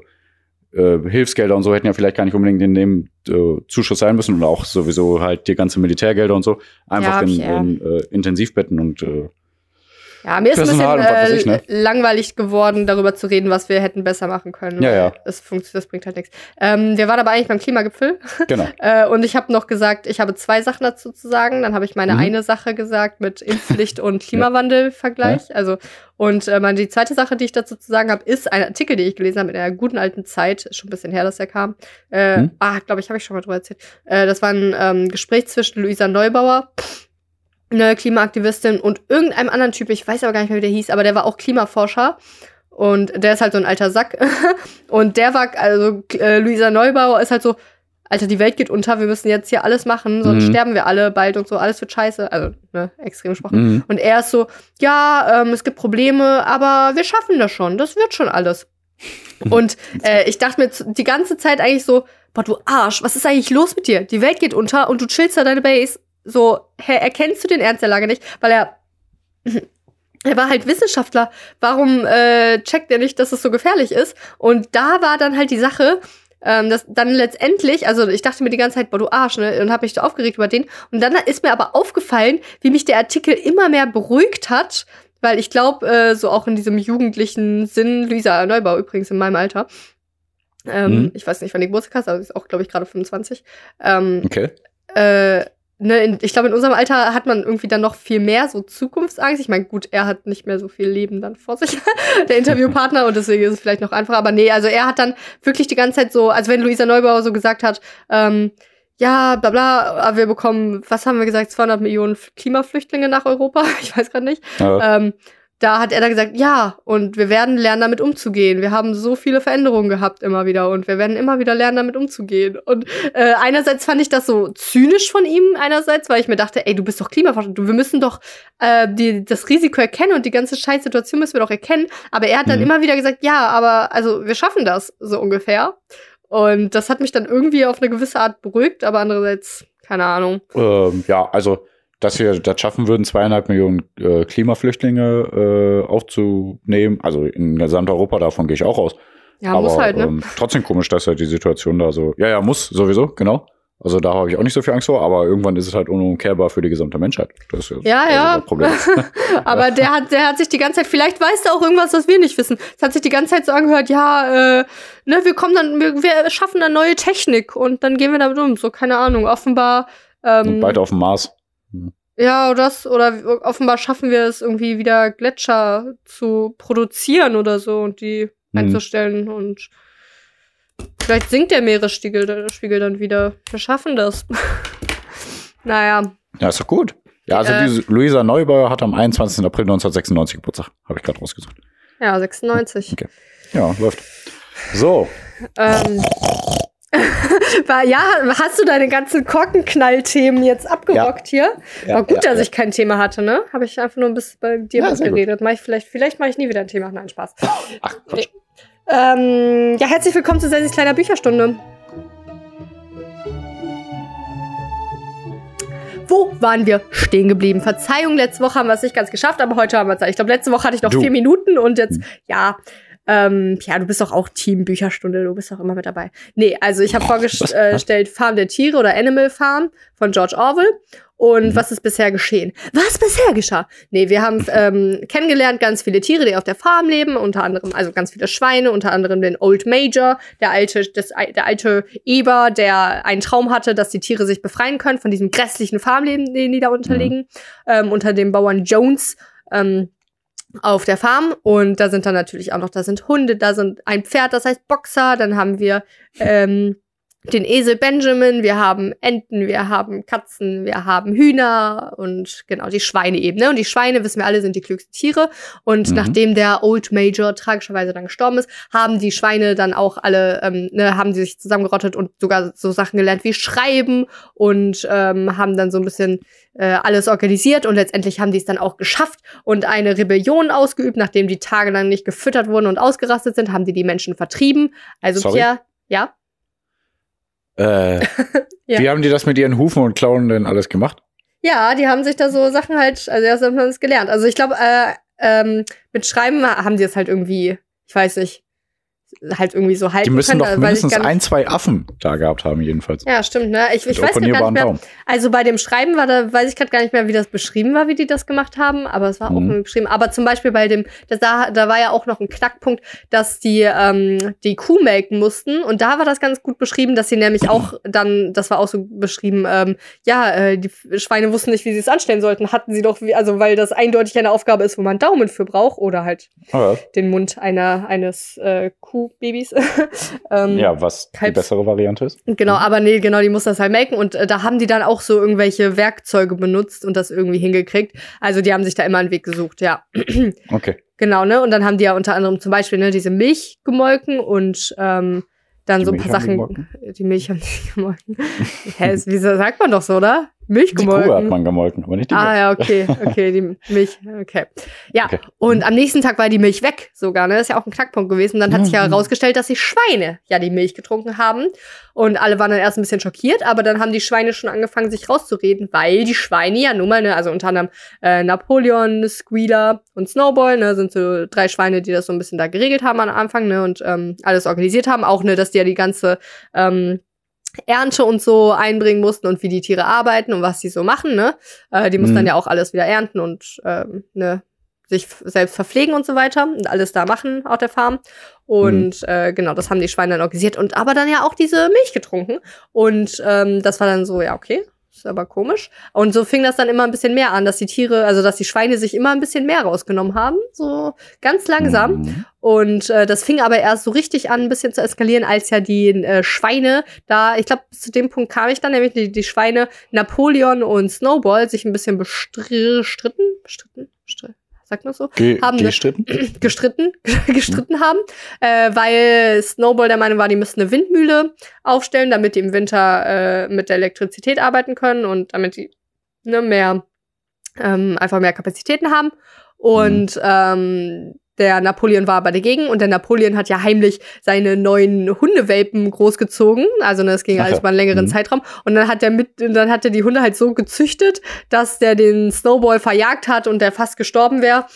äh, äh, Hilfsgelder und so hätten ja vielleicht gar nicht unbedingt in dem äh, Zuschuss sein müssen und auch sowieso halt die ganze Militärgelder und so. Einfach Ja, in, ja. in äh, Intensivbetten und äh, Ja, mir ist Personal ein bisschen ich, ne? äh, langweilig geworden, darüber zu reden, was wir hätten besser machen können. Ja, ja. Das, funkt, das bringt halt nichts. Ähm, wir waren aber eigentlich beim Klimagipfel. genau. Äh, und ich habe noch gesagt, ich habe zwei Sachen dazu zu sagen. Dann habe ich meine Mhm. eine Sache gesagt mit Impfpflicht und Klimawandel-Vergleich. Also, und äh, meine, die zweite Sache, die ich dazu zu sagen habe, ist ein Artikel, den ich gelesen habe in einer guten alten Zeit. Schon ein bisschen her, dass er kam. Äh, Mhm. Ah, glaube ich, habe ich schon mal drüber erzählt. Äh, das war ein ähm, Gespräch zwischen Luisa Neubauer, eine Klimaaktivistin, und irgendeinem anderen Typ. Ich weiß aber gar nicht mehr, wie der hieß, aber der war auch Klimaforscher. Und der ist halt so ein alter Sack. und der war, also äh, Luisa Neubauer ist halt so, Alter, die Welt geht unter, wir müssen jetzt hier alles machen, sonst Mhm. sterben wir alle bald und so, alles wird scheiße. Also, ne, extrem gesprochen. Mhm. Und er ist so, ja, ähm, es gibt Probleme, aber wir schaffen das schon, das wird schon alles. Und äh, ich dachte mir die ganze Zeit eigentlich so, boah, du Arsch, was ist eigentlich los mit dir? Die Welt geht unter und du chillst da deine Base. So, hä, erkennst du den Ernst der Lage nicht? Weil er, er war halt Wissenschaftler. Warum äh, checkt er nicht, dass es so gefährlich ist? Und da war dann halt die Sache, ähm, dass dann letztendlich, also ich dachte mir die ganze Zeit, boah, du Arsch, ne? Und habe mich so aufgeregt über den. Und dann ist mir aber aufgefallen, wie mich der Artikel immer mehr beruhigt hat, weil ich glaube, äh, so auch in diesem jugendlichen Sinn, Luisa Neubau übrigens in meinem Alter, ähm, Mhm. ich weiß nicht, wann die Geburtstag hast, aber sie ist auch, glaube ich, gerade 25. Ähm, Okay. äh, ne, in, ich glaube, in unserem Alter hat man irgendwie dann noch viel mehr so Zukunftsangst. Ich meine, gut, er hat nicht mehr so viel Leben dann vor sich, der Interviewpartner, und deswegen ist es vielleicht noch einfacher. Aber nee, also er hat dann wirklich die ganze Zeit so, als wenn Luisa Neubauer so gesagt hat, ähm, ja, bla bla, aber wir bekommen, was haben wir gesagt, 200 Millionen Klimaflüchtlinge nach Europa? Ich weiß gerade nicht. Ja. Ähm, da hat er dann gesagt, ja, und wir werden lernen, damit umzugehen. Wir haben so viele Veränderungen gehabt immer wieder und wir werden immer wieder lernen, damit umzugehen. Und äh, einerseits fand ich das so zynisch von ihm, einerseits, weil ich mir dachte, ey, du bist doch Klimaforscher, du, wir müssen doch äh, die, das Risiko erkennen und die ganze Scheißsituation müssen wir doch erkennen. Aber er hat dann Mhm. immer wieder gesagt, ja, aber also wir schaffen das so ungefähr. Und das hat mich dann irgendwie auf eine gewisse Art beruhigt, aber andererseits, keine Ahnung. Ähm, ja, also, dass wir das schaffen würden, zweieinhalb Millionen äh, Klimaflüchtlinge äh, aufzunehmen, also in Gesamteuropa, davon gehe ich auch aus. Ja, Aber muss halt, ne? ähm, trotzdem komisch, dass halt die Situation da so. Ja, ja, muss sowieso, genau. Also da habe ich auch nicht so viel Angst vor, aber irgendwann ist es halt unumkehrbar für die gesamte Menschheit. Das ist Ja, also ja. Das Problem. Aber der hat, der hat sich die ganze Zeit, vielleicht weiß er auch irgendwas, was wir nicht wissen. Es hat sich die ganze Zeit so angehört, ja, äh, ne, wir kommen dann, wir, wir schaffen dann neue Technik und dann gehen wir damit um. So, keine Ahnung. Offenbar, Und ähm, weiter auf dem Mars. Ja, oder das, oder offenbar schaffen wir es irgendwie wieder Gletscher zu produzieren oder so und die Mhm. einzustellen und vielleicht sinkt der Meeresspiegel der Spiegel dann wieder. Wir schaffen das. naja. Ja, ist doch gut. Ja, also Äh. diese Luisa Neubauer hat am 21. April 1996 Geburtstag. Habe ich gerade rausgesucht. Ja, 96. Okay. Ja, läuft. So, Ähm, ja, hast du deine ganzen Korkenknall-Themen jetzt abgerockt hier? Ja, War gut, ja, dass ja. ich kein Thema hatte, ne? Habe ich einfach nur ein bisschen bei dir Ja, geredet. Mach ich vielleicht, vielleicht mache ich nie wieder ein Thema. Nein, Spaß. ach, Quatsch. Ähm, ja, herzlich willkommen zu Sensis kleiner Bücherstunde. Wo waren wir stehen geblieben? Verzeihung, letzte Woche haben wir es nicht ganz geschafft, aber heute haben wir es. Ich glaube, letzte Woche hatte ich noch Du. vier Minuten und jetzt, ja, ähm, ja, du bist doch auch Team Bücherstunde, du bist doch immer mit dabei. Nee, also ich habe vorgestellt Farm der Tiere oder Animal Farm von George Orwell. Und Mhm. was ist bisher geschehen? Was bisher geschah? Nee, wir haben ähm, kennengelernt ganz viele Tiere, die auf der Farm leben, unter anderem, also ganz viele Schweine, unter anderem den Old Major, der alte, das, der alte Eber, der einen Traum hatte, dass die Tiere sich befreien können von diesem grässlichen Farmleben, den die da unterliegen, ähm, unter dem Bauern Jones. Ähm, auf der Farm und da sind dann natürlich auch noch, da sind Hunde, da sind ein Pferd, das heißt Boxer, dann haben wir ähm, den Esel Benjamin, wir haben Enten, wir haben Katzen, wir haben Hühner und genau die Schweine eben. Ne? Und die Schweine, wissen wir alle, sind die klügsten Tiere. Und Mhm. nachdem der Old Major tragischerweise dann gestorben ist, haben die Schweine dann auch alle, ähm, ne, haben sie sich zusammengerottet und sogar so Sachen gelernt wie Schreiben und ähm, haben dann so ein bisschen äh, alles organisiert und letztendlich haben die es dann auch geschafft und eine Rebellion ausgeübt, nachdem die tagelang nicht gefüttert wurden und ausgerastet sind, haben die die Menschen vertrieben. Also Sorry? Pierre, ja, Äh, Ja. Wie haben die das mit ihren Hufen und Klauen denn alles gemacht? Ja, die haben sich da so Sachen halt, also erst haben wir es gelernt. Also ich glaube, äh, ähm, mit Schreiben haben die es halt irgendwie, ich weiß nicht, halt irgendwie so halten Die müssen können. doch ich mindestens ein, zwei Affen da gehabt haben, jedenfalls. Ja, stimmt, ne? Ich, ich weiß gar nicht mehr. Daumen. Also bei dem Schreiben war da, weiß ich gerade gar nicht mehr, wie das beschrieben war, wie die das gemacht haben, aber es war auch Mhm. irgendwie beschrieben. Aber zum Beispiel bei dem, das, da, da war ja auch noch ein Knackpunkt, dass die ähm, die Kuh melken mussten und da war das ganz gut beschrieben, dass sie nämlich auch dann, das war auch so beschrieben, ähm, ja, äh, die Schweine wussten nicht, wie sie es anstellen sollten, hatten sie doch, wie, also weil das eindeutig eine Aufgabe ist, wo man Daumen für braucht oder halt Aber, den Mund einer eines äh, Kuhbabys. ähm, ja, was die Kalbs- bessere Variante ist. Genau, aber nee, genau, die muss das halt melken und äh, da haben die dann auch so irgendwelche Werkzeuge benutzt und das irgendwie hingekriegt. Also die haben sich da immer einen Weg gesucht, ja. Okay. genau, ne? Und dann haben die ja unter anderem zum Beispiel ne, diese Milch gemolken und ähm, dann Die so ein Milch paar haben die Sachen. Die Milch haben die gemolken. Hä, ist- wie sagt man doch so, oder? Milch Die Kuh hat gemolken. man gemolken, aber nicht die Ah Milch. ja, okay, okay, die Milch, okay. Ja, Okay. und am nächsten Tag war die Milch weg sogar, ne? Das ist ja auch ein Knackpunkt gewesen. Dann hat sich ja Mhm. herausgestellt, dass die Schweine ja die Milch getrunken haben. Und alle waren dann erst ein bisschen schockiert, aber dann haben die Schweine schon angefangen, sich rauszureden, weil die Schweine ja nun mal, ne, also unter anderem äh, Napoleon, Squealer und Snowball, ne, sind so drei Schweine, die das so ein bisschen da geregelt haben am Anfang, ne, und ähm, alles organisiert haben. Auch, ne, dass die ja die ganze ähm, Ernte und so einbringen mussten und wie die Tiere arbeiten und was sie so machen, ne? Äh, die mussten Mhm. dann ja auch alles wieder ernten und ähm, ne, sich selbst verpflegen und so weiter und alles da machen auf der Farm. Und äh, genau, das haben die Schweine dann organisiert und aber dann ja auch diese Milch getrunken. Und ähm, das war dann so, ja, okay, ist aber komisch. Und so fing das dann immer ein bisschen mehr an, dass die Tiere, also dass die Schweine sich immer ein bisschen mehr rausgenommen haben, so ganz langsam. Mhm. Und äh, das fing aber erst so richtig an, ein bisschen zu eskalieren, als ja die äh, Schweine da, ich glaube, zu dem Punkt kam ich dann, nämlich die, die Schweine Napoleon und Snowball sich ein bisschen bestri- stritten, bestritten, bestritten, sagt man so, Ge Haben gestritten? gestritten, gestritten haben, äh, weil Snowball der Meinung war, die müssten eine Windmühle aufstellen, damit die im Winter äh, mit der Elektrizität arbeiten können und damit die ne, mehr ähm, einfach mehr Kapazitäten haben. Und ähm, der Napoleon war aber dagegen und der Napoleon hat ja heimlich seine neuen Hundewelpen großgezogen. Also ne, es ging Ach alles ja. über einen längeren Mhm. Zeitraum. Und dann hat er mit, und dann hat er die Hunde halt so gezüchtet, dass der den Snowball verjagt hat und der fast gestorben wäre.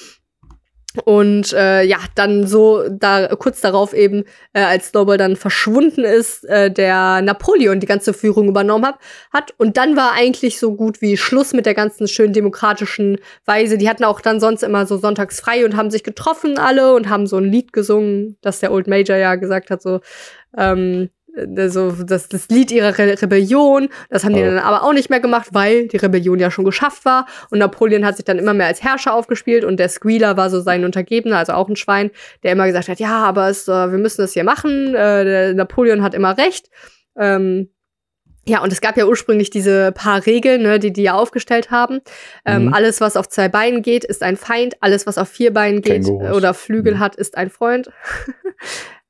Und äh, ja, dann so da kurz darauf eben, äh, als Snowball dann verschwunden ist, äh, der Napoleon die ganze Führung übernommen hat, hat. Und dann war eigentlich so gut wie Schluss mit der ganzen schön demokratischen Weise. Die hatten auch dann sonst immer so sonntags frei und haben sich getroffen alle und haben so ein Lied gesungen, das der Old Major ja gesagt hat, so ähm, äh, so das, das Lied ihrer Re Rebellion. Das haben die Oh. dann aber auch nicht mehr gemacht, weil die Rebellion ja schon geschafft war. Und Napoleon hat sich dann immer mehr als Herrscher aufgespielt und der Squealer war so sein Untergebener, also auch ein Schwein, der immer gesagt hat, ja, aber es, äh, wir müssen das hier machen. Äh, der Napoleon hat immer recht. Ähm, ja, und es gab ja ursprünglich diese paar Regeln, ne, die die ja aufgestellt haben. Ähm, Mhm. Alles, was auf zwei Beinen geht, ist ein Feind. Alles, was auf vier Beinen geht Kängurus. oder Flügel Mhm. hat, ist ein Freund.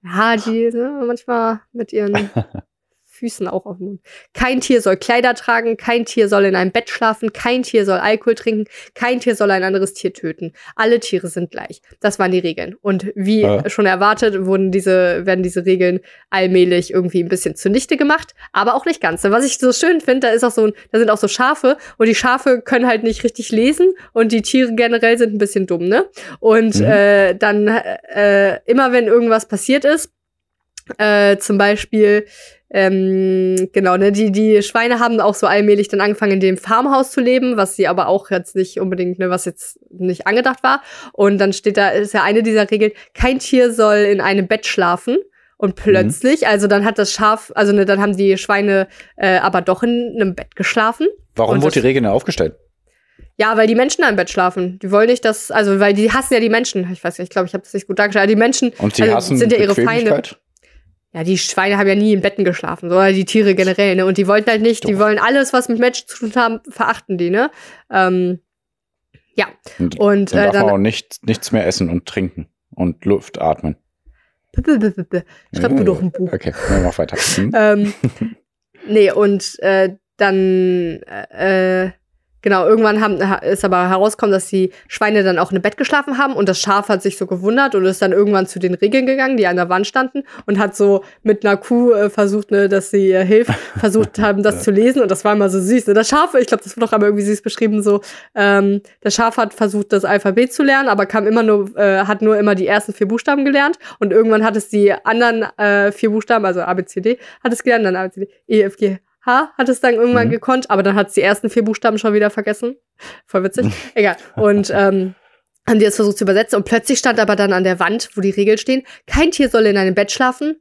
ja, die ne, manchmal mit ihren Füßen auch auf dem Mund. Kein Tier soll Kleider tragen, kein Tier soll in einem Bett schlafen, kein Tier soll Alkohol trinken, kein Tier soll ein anderes Tier töten. Alle Tiere sind gleich. Das waren die Regeln. Und wie Ja. schon erwartet, wurden diese, werden diese Regeln allmählich irgendwie ein bisschen zunichte gemacht, aber auch nicht ganz. Was ich so schön finde, da ist auch so ein, da sind auch so Schafe und die Schafe können halt nicht richtig lesen und die Tiere generell sind ein bisschen dumm, ne? Und Mhm. äh, dann äh, immer wenn irgendwas passiert ist, äh, zum Beispiel, ähm, genau, ne, die, die Schweine haben auch so allmählich dann angefangen, in dem Farmhaus zu leben, was sie aber auch jetzt nicht unbedingt, ne, was jetzt nicht angedacht war. Und dann steht da, ist ja eine dieser Regeln, kein Tier soll in einem Bett schlafen. Und plötzlich, also dann hat das Schaf, also ne, dann haben die Schweine äh, aber doch in einem Bett geschlafen. Warum wurde die Regel denn aufgestellt? Ja, weil die Menschen da im Bett schlafen. Die wollen nicht, dass, also weil die hassen ja die Menschen. Ich weiß nicht, ich glaube, ich habe das nicht gut dargestellt. Aber die Menschen Und sie also, hassen sind ja ihre Feinde. Ja, die Schweine haben ja nie in Betten geschlafen, so, oder die Tiere generell, ne? Und die wollten halt nicht, die Doch. wollen alles, was mit Menschen zu tun haben, verachten die, ne? Ähm, ja, Und und dann äh, darf man auch dann. nicht, nichts mehr essen und trinken und Luft atmen. Schreib mir doch ein Buch. Okay, dann mach weiter. Hm? Ähm, nee, und äh, dann, äh, genau, irgendwann haben, ist aber herausgekommen, dass die Schweine dann auch in einem Bett geschlafen haben und das Schaf hat sich so gewundert und ist dann irgendwann zu den Regeln gegangen, die an der Wand standen und hat so mit einer Kuh äh, versucht, ne, dass sie ihr hilft, versucht haben, das ja. zu lesen und das war immer so süß. Ne? Das Schaf, ich glaube, das wird doch aber irgendwie süß beschrieben, so, ähm, das Schaf hat versucht, das Alphabet zu lernen, aber kam immer nur, äh, hat nur immer die ersten vier Buchstaben gelernt und irgendwann hat es die anderen äh, vier Buchstaben, also A, B, C, D, hat es gelernt, dann A, B, C, D, E, F, G, H hat es dann irgendwann mhm. gekonnt, aber dann hat es die ersten vier Buchstaben schon wieder vergessen. Voll witzig. Egal. Und ähm, haben die jetzt versucht zu übersetzen und plötzlich stand aber dann an der Wand, wo die Regeln stehen, kein Tier soll in einem Bett schlafen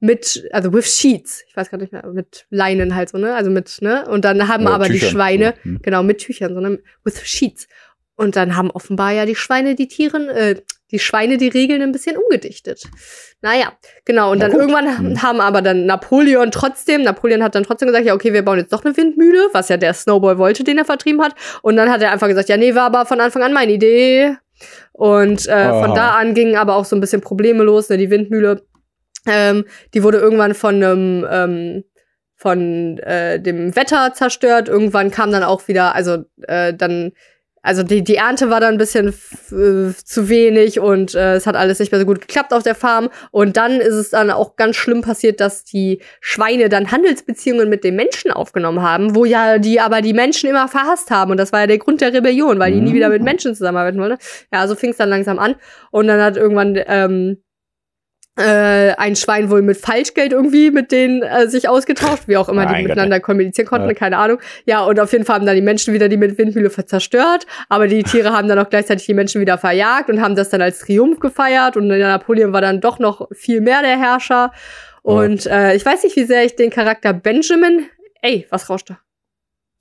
mit, also with sheets. Ich weiß gar nicht mehr, mit Leinen halt so, ne? Also mit, ne? Und dann haben ja, aber Tüchern. die Schweine, mhm. genau, mit Tüchern, sondern with sheets. Und dann haben offenbar ja die Schweine die Tieren, äh, die Schweine die Regeln ein bisschen umgedichtet. Naja, genau. Und dann gut. irgendwann hm. haben aber dann Napoleon trotzdem, Napoleon hat dann trotzdem gesagt, ja, okay, wir bauen jetzt doch eine Windmühle, was ja der Snowball wollte, den er vertrieben hat. Und dann hat er einfach gesagt, ja, nee, war aber von Anfang an meine Idee. Und äh, von da an gingen aber auch so ein bisschen Probleme los. Ne? Die Windmühle, ähm, die wurde irgendwann von einem ähm, von äh, dem Wetter zerstört. Irgendwann kam dann auch wieder, also äh, dann also die, die Ernte war dann ein bisschen äh, zu wenig und äh, es hat alles nicht mehr so gut geklappt auf der Farm. Und dann ist es dann auch ganz schlimm passiert, dass die Schweine dann Handelsbeziehungen mit den Menschen aufgenommen haben, wo ja die aber die Menschen immer verhasst haben. Und das war ja der Grund der Rebellion, weil die nie wieder mit mhm. Menschen zusammenarbeiten wollten. Ja, so fing es dann langsam an. Und dann hat irgendwann ähm, äh, ein Schwein wohl mit Falschgeld irgendwie mit denen äh, sich ausgetauscht, wie auch immer Nein, die miteinander Gott. kommunizieren konnten, ja. keine Ahnung. Ja, und auf jeden Fall haben dann die Menschen wieder die mit Windmühle zerstört, aber die Tiere haben dann auch gleichzeitig die Menschen wieder verjagt und haben das dann als Triumph gefeiert und Napoleon war dann doch noch viel mehr der Herrscher. Und äh, ich weiß nicht, wie sehr ich den Charakter Benjamin. Ey, was rauscht da?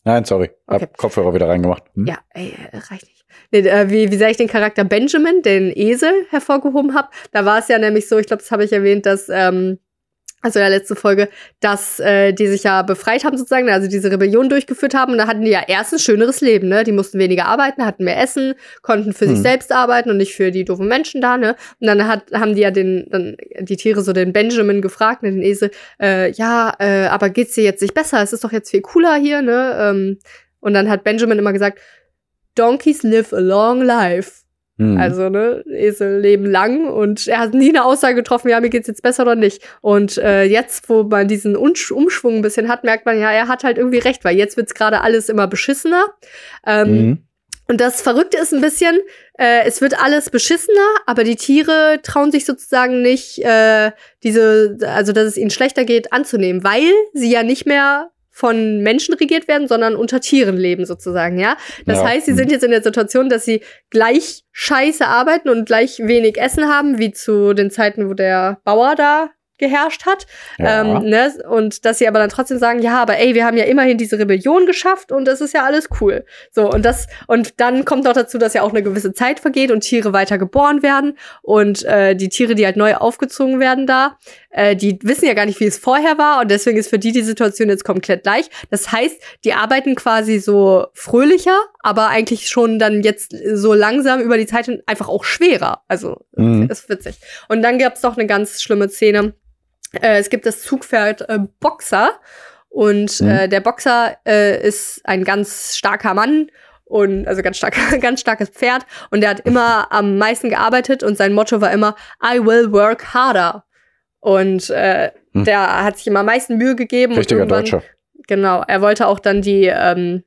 Nein, sorry. Hab okay. Kopfhörer wieder reingemacht. Hm? Ja, ey, reicht nicht. Nee, äh, wie, wie sehr ich den Charakter Benjamin, den Esel, hervorgehoben habe. Da war es ja nämlich so, ich glaube, das habe ich erwähnt, dass ähm, also in der letzten Folge, dass äh, die sich ja befreit haben sozusagen, also diese Rebellion durchgeführt haben und da hatten die ja erst ein schöneres Leben, ne? Die mussten weniger arbeiten, hatten mehr Essen, konnten für hm. sich selbst arbeiten und nicht für die doofen Menschen da, ne? Und dann hat, haben die ja den, dann die Tiere so den Benjamin gefragt, ne, den Esel, äh, ja, äh, aber geht's dir jetzt nicht besser? Es ist doch jetzt viel cooler hier, ne? Ähm, und dann hat Benjamin immer gesagt, Donkeys live a long life. Mhm. Also, ne, Esel leben lang und er hat nie eine Aussage getroffen, ja, mir geht's jetzt besser oder nicht. Und äh, jetzt, wo man diesen Umschwung ein bisschen hat, merkt man, ja, er hat halt irgendwie recht, weil jetzt wird's gerade alles immer beschissener. Ähm, mhm. Und das Verrückte ist ein bisschen, äh, es wird alles beschissener, aber die Tiere trauen sich sozusagen nicht, äh, diese, also dass es ihnen schlechter geht, anzunehmen, weil sie ja nicht mehr von Menschen regiert werden, sondern unter Tieren leben sozusagen, ja. Das ja. heißt, sie sind jetzt in der Situation, dass sie gleich scheiße arbeiten und gleich wenig Essen haben, wie zu den Zeiten, wo der Bauer da geherrscht hat. Ja. Ähm, ne? Und dass sie aber dann trotzdem sagen, ja, aber ey, wir haben ja immerhin diese Rebellion geschafft und das ist ja alles cool. So, und das, und dann kommt noch dazu, dass ja auch eine gewisse Zeit vergeht und Tiere weiter geboren werden. Und äh, die Tiere, die halt neu aufgezogen werden da, äh, die wissen ja gar nicht, wie es vorher war. Und deswegen ist für die die Situation jetzt komplett gleich. Das heißt, die arbeiten quasi so fröhlicher, aber eigentlich schon dann jetzt so langsam über die Zeit einfach auch schwerer. Also, mhm. ist witzig. Und dann gab's noch eine ganz schlimme Szene äh, es gibt das Zugpferd äh, Boxer und mhm. äh, der Boxer äh, ist ein ganz starker Mann und also ganz stark, ganz starkes Pferd und der hat immer am meisten gearbeitet und sein Motto war immer I will work harder und äh, hm. der hat sich immer am meisten Mühe gegeben. Richtiger Deutscher. Genau, er wollte auch dann die ähm,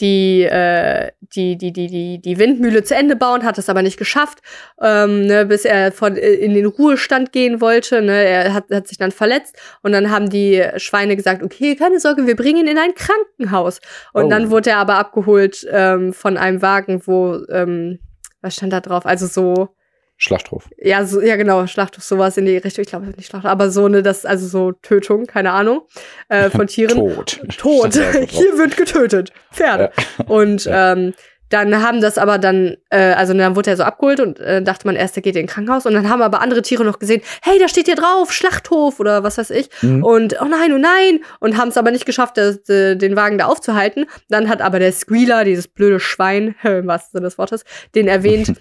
die, äh, die, die, die, die, die Windmühle zu Ende bauen, hat es aber nicht geschafft, ähm, ne, bis er von, äh, in den Ruhestand gehen wollte. Ne, er hat, hat sich dann verletzt und dann haben die Schweine gesagt, okay, keine Sorge, wir bringen ihn in ein Krankenhaus. Und oh. dann wurde er aber abgeholt ähm, von einem Wagen, wo, ähm, was stand da drauf? Also so Schlachthof. Ja, so, ja, genau, Schlachthof, sowas in die Richtung. Ich glaube nicht Schlachthof, aber so eine, das, also so Tötung, keine Ahnung, äh, von Tieren. Tod. Tod. Hier wird getötet. Pferde. Ja. Und ja. ähm, dann haben das aber dann, äh, also dann wurde er so abgeholt und äh, dachte man erst, er geht in ein Krankenhaus. Und dann haben aber andere Tiere noch gesehen, hey, da steht hier drauf, Schlachthof oder was weiß ich. Mhm. Und oh nein, oh nein. Und haben es aber nicht geschafft, das, den Wagen da aufzuhalten. Dann hat aber der Squealer, dieses blöde Schwein, was Sinne des Wortes, den erwähnt,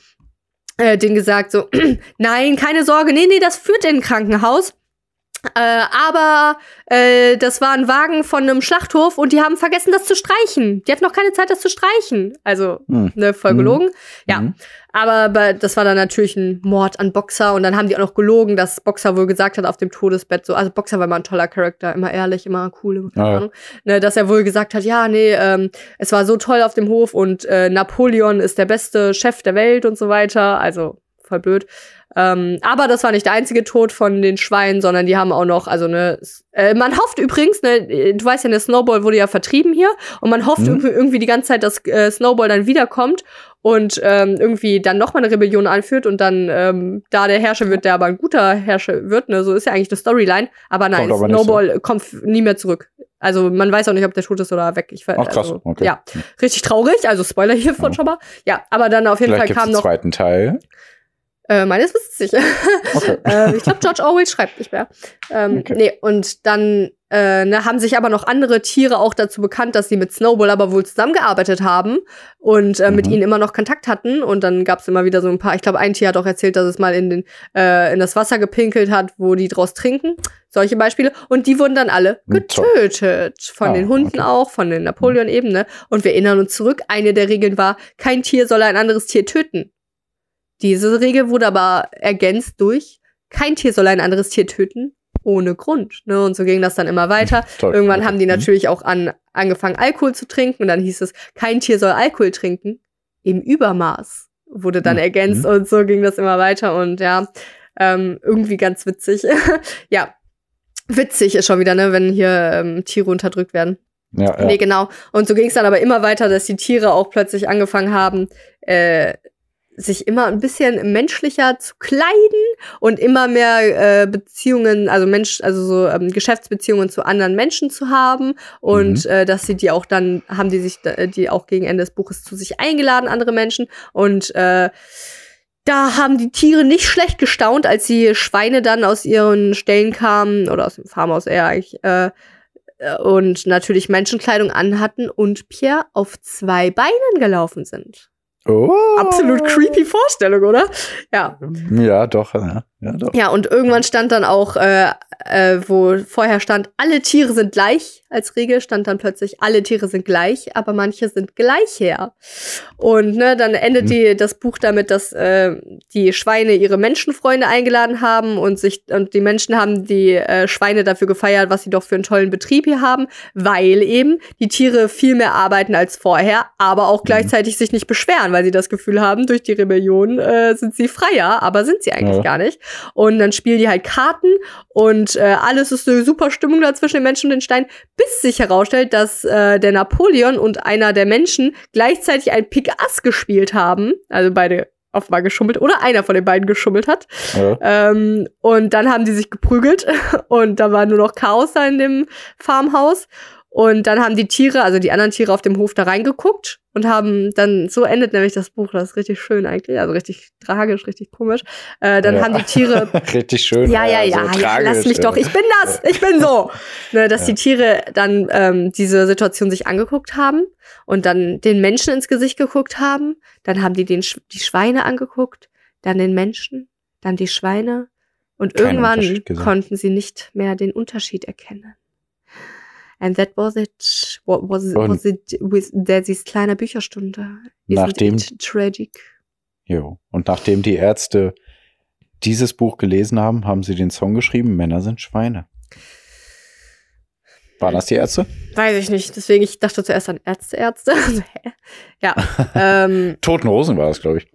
äh, den gesagt so, nein, keine Sorge, nee, nee, das führt in ein Krankenhaus. Äh, aber äh, das war ein Wagen von einem Schlachthof und die haben vergessen, das zu streichen. Die hatten noch keine Zeit, das zu streichen. Also, Hm. ne, voll Mhm. gelogen. Ja. Mhm. Aber, aber das war dann natürlich ein Mord an Boxer und dann haben die auch noch gelogen, dass Boxer wohl gesagt hat auf dem Todesbett so, also Boxer war immer ein toller Charakter, immer ehrlich, immer cool, immer, keine ja. Ahnung, ne, dass er wohl gesagt hat, ja, nee, ähm, es war so toll auf dem Hof und äh, Napoleon ist der beste Chef der Welt und so weiter, also voll blöd. Ähm, aber das war nicht der einzige Tod von den Schweinen, sondern die haben auch noch, also ne, äh, man hofft übrigens, ne, du weißt ja, der Snowball wurde ja vertrieben hier und man hofft Mhm. irgendwie, die ganze Zeit, dass äh, Snowball dann wiederkommt und ähm, irgendwie dann noch mal eine Rebellion anführt und dann ähm, da der Herrscher wird, der aber ein guter Herrscher wird, ne, so ist ja eigentlich die Storyline. Aber nein, Kommt aber nicht so. Snowball kommt nie mehr zurück. Also man weiß auch nicht, ob der tot ist oder weg. Ich, Ach, krass, Also, okay. Ja, richtig traurig. Also Spoiler hiervon Ja. schon mal. Ja, aber dann auf jeden Vielleicht Fall kam noch zweiten Teil. Äh, meines Wissens nicht. Okay. äh, ich glaube, George Orwell schreibt nicht mehr. Ähm, Okay. Nee, und dann äh, ne, haben sich aber noch andere Tiere auch dazu bekannt, dass sie mit Snowball aber wohl zusammengearbeitet haben und äh, mit Mhm. ihnen immer noch Kontakt hatten. Und dann gab es immer wieder so ein paar, ich glaube, ein Tier hat auch erzählt, dass es mal in, den, äh, in das Wasser gepinkelt hat, wo die draus trinken. Solche Beispiele. Und die wurden dann alle Hm, getötet. Von Ah, den Hunden okay. auch, von den Napoleon eben, ne? Und wir erinnern uns zurück, eine der Regeln war, kein Tier soll ein anderes Tier töten. Diese Regel wurde aber ergänzt durch, kein Tier soll ein anderes Tier töten, ohne Grund. Ne? Und so ging das dann immer weiter. Toll. Irgendwann Okay. haben die Mhm. natürlich auch an, angefangen, Alkohol zu trinken. Und dann hieß es, kein Tier soll Alkohol trinken. Im Übermaß wurde dann Mhm. ergänzt. Und so ging das immer weiter. Und ja, ähm, irgendwie ganz witzig. ja, witzig ist schon wieder, ne, wenn hier ähm, Tiere unterdrückt werden. Ja, ja. Nee, genau. Und so ging es dann aber immer weiter, dass die Tiere auch plötzlich angefangen haben, äh, sich immer ein bisschen menschlicher zu kleiden und immer mehr äh, Beziehungen, also Mensch, also so ähm, Geschäftsbeziehungen zu anderen Menschen zu haben und Mhm. äh, dass sie die auch dann haben die sich äh, die auch gegen Ende des Buches zu sich eingeladen andere Menschen und äh, da haben die Tiere nicht schlecht gestaunt, als die Schweine dann aus ihren Ställen kamen oder aus dem Farmhaus eher eigentlich äh, äh, und natürlich Menschenkleidung anhatten und Pierre auf zwei Beinen gelaufen sind. Oh. Absolut creepy Vorstellung, oder? Ja. Ja, doch. Ja, ja. Ja, und irgendwann stand dann auch, äh, äh, wo vorher stand, alle Tiere sind gleich, als Regel stand dann plötzlich, alle Tiere sind gleich, aber manche sind gleicher. Und ne, dann endet Mhm. die, das Buch damit, dass äh, die Schweine ihre Menschenfreunde eingeladen haben und sich und die Menschen haben die äh, Schweine dafür gefeiert, was sie doch für einen tollen Betrieb hier haben, weil eben die Tiere viel mehr arbeiten als vorher, aber auch gleichzeitig sich nicht beschweren, weil sie das Gefühl haben, durch die Rebellion äh, sind sie freier, aber sind sie eigentlich Ja. gar nicht. Und dann spielen die halt Karten und äh, alles ist eine super Stimmung da zwischen den Menschen und den Steinen, bis sich herausstellt, dass äh, der Napoleon und einer der Menschen gleichzeitig ein Pick Ass gespielt haben. Also beide offenbar geschummelt oder einer von den beiden geschummelt hat. Ja. Ähm, und dann haben die sich geprügelt und da war nur noch Chaos da in dem Farmhaus. Und dann haben die Tiere, also die anderen Tiere auf dem Hof da reingeguckt und haben dann, so endet nämlich das Buch, das ist richtig schön eigentlich, also richtig tragisch, richtig komisch. Äh, dann Ja. haben die Tiere Richtig schön. ja, ja, ja, so ja, lass mich doch, ich bin das, ich bin so. Ne, dass Ja. die Tiere dann ähm, diese Situation sich angeguckt haben und dann den Menschen ins Gesicht geguckt haben, dann haben die den, Sch- die Schweine angeguckt, dann den Menschen, dann die Schweine und Keinen irgendwann konnten sie nicht mehr den Unterschied erkennen. And that was it. What was, Und- was it with Daisys kleiner Bücherstunde? Isn't Nachdem- tragic? Jo. Und nachdem die Ärzte dieses Buch gelesen haben, haben sie den Song geschrieben, Männer sind Schweine. Waren das die Ärzte? Weiß ich nicht. Deswegen, ich dachte zuerst an Ärzte, Ärzte. Also, ja. ähm, Toten Rosen war das, glaube ich.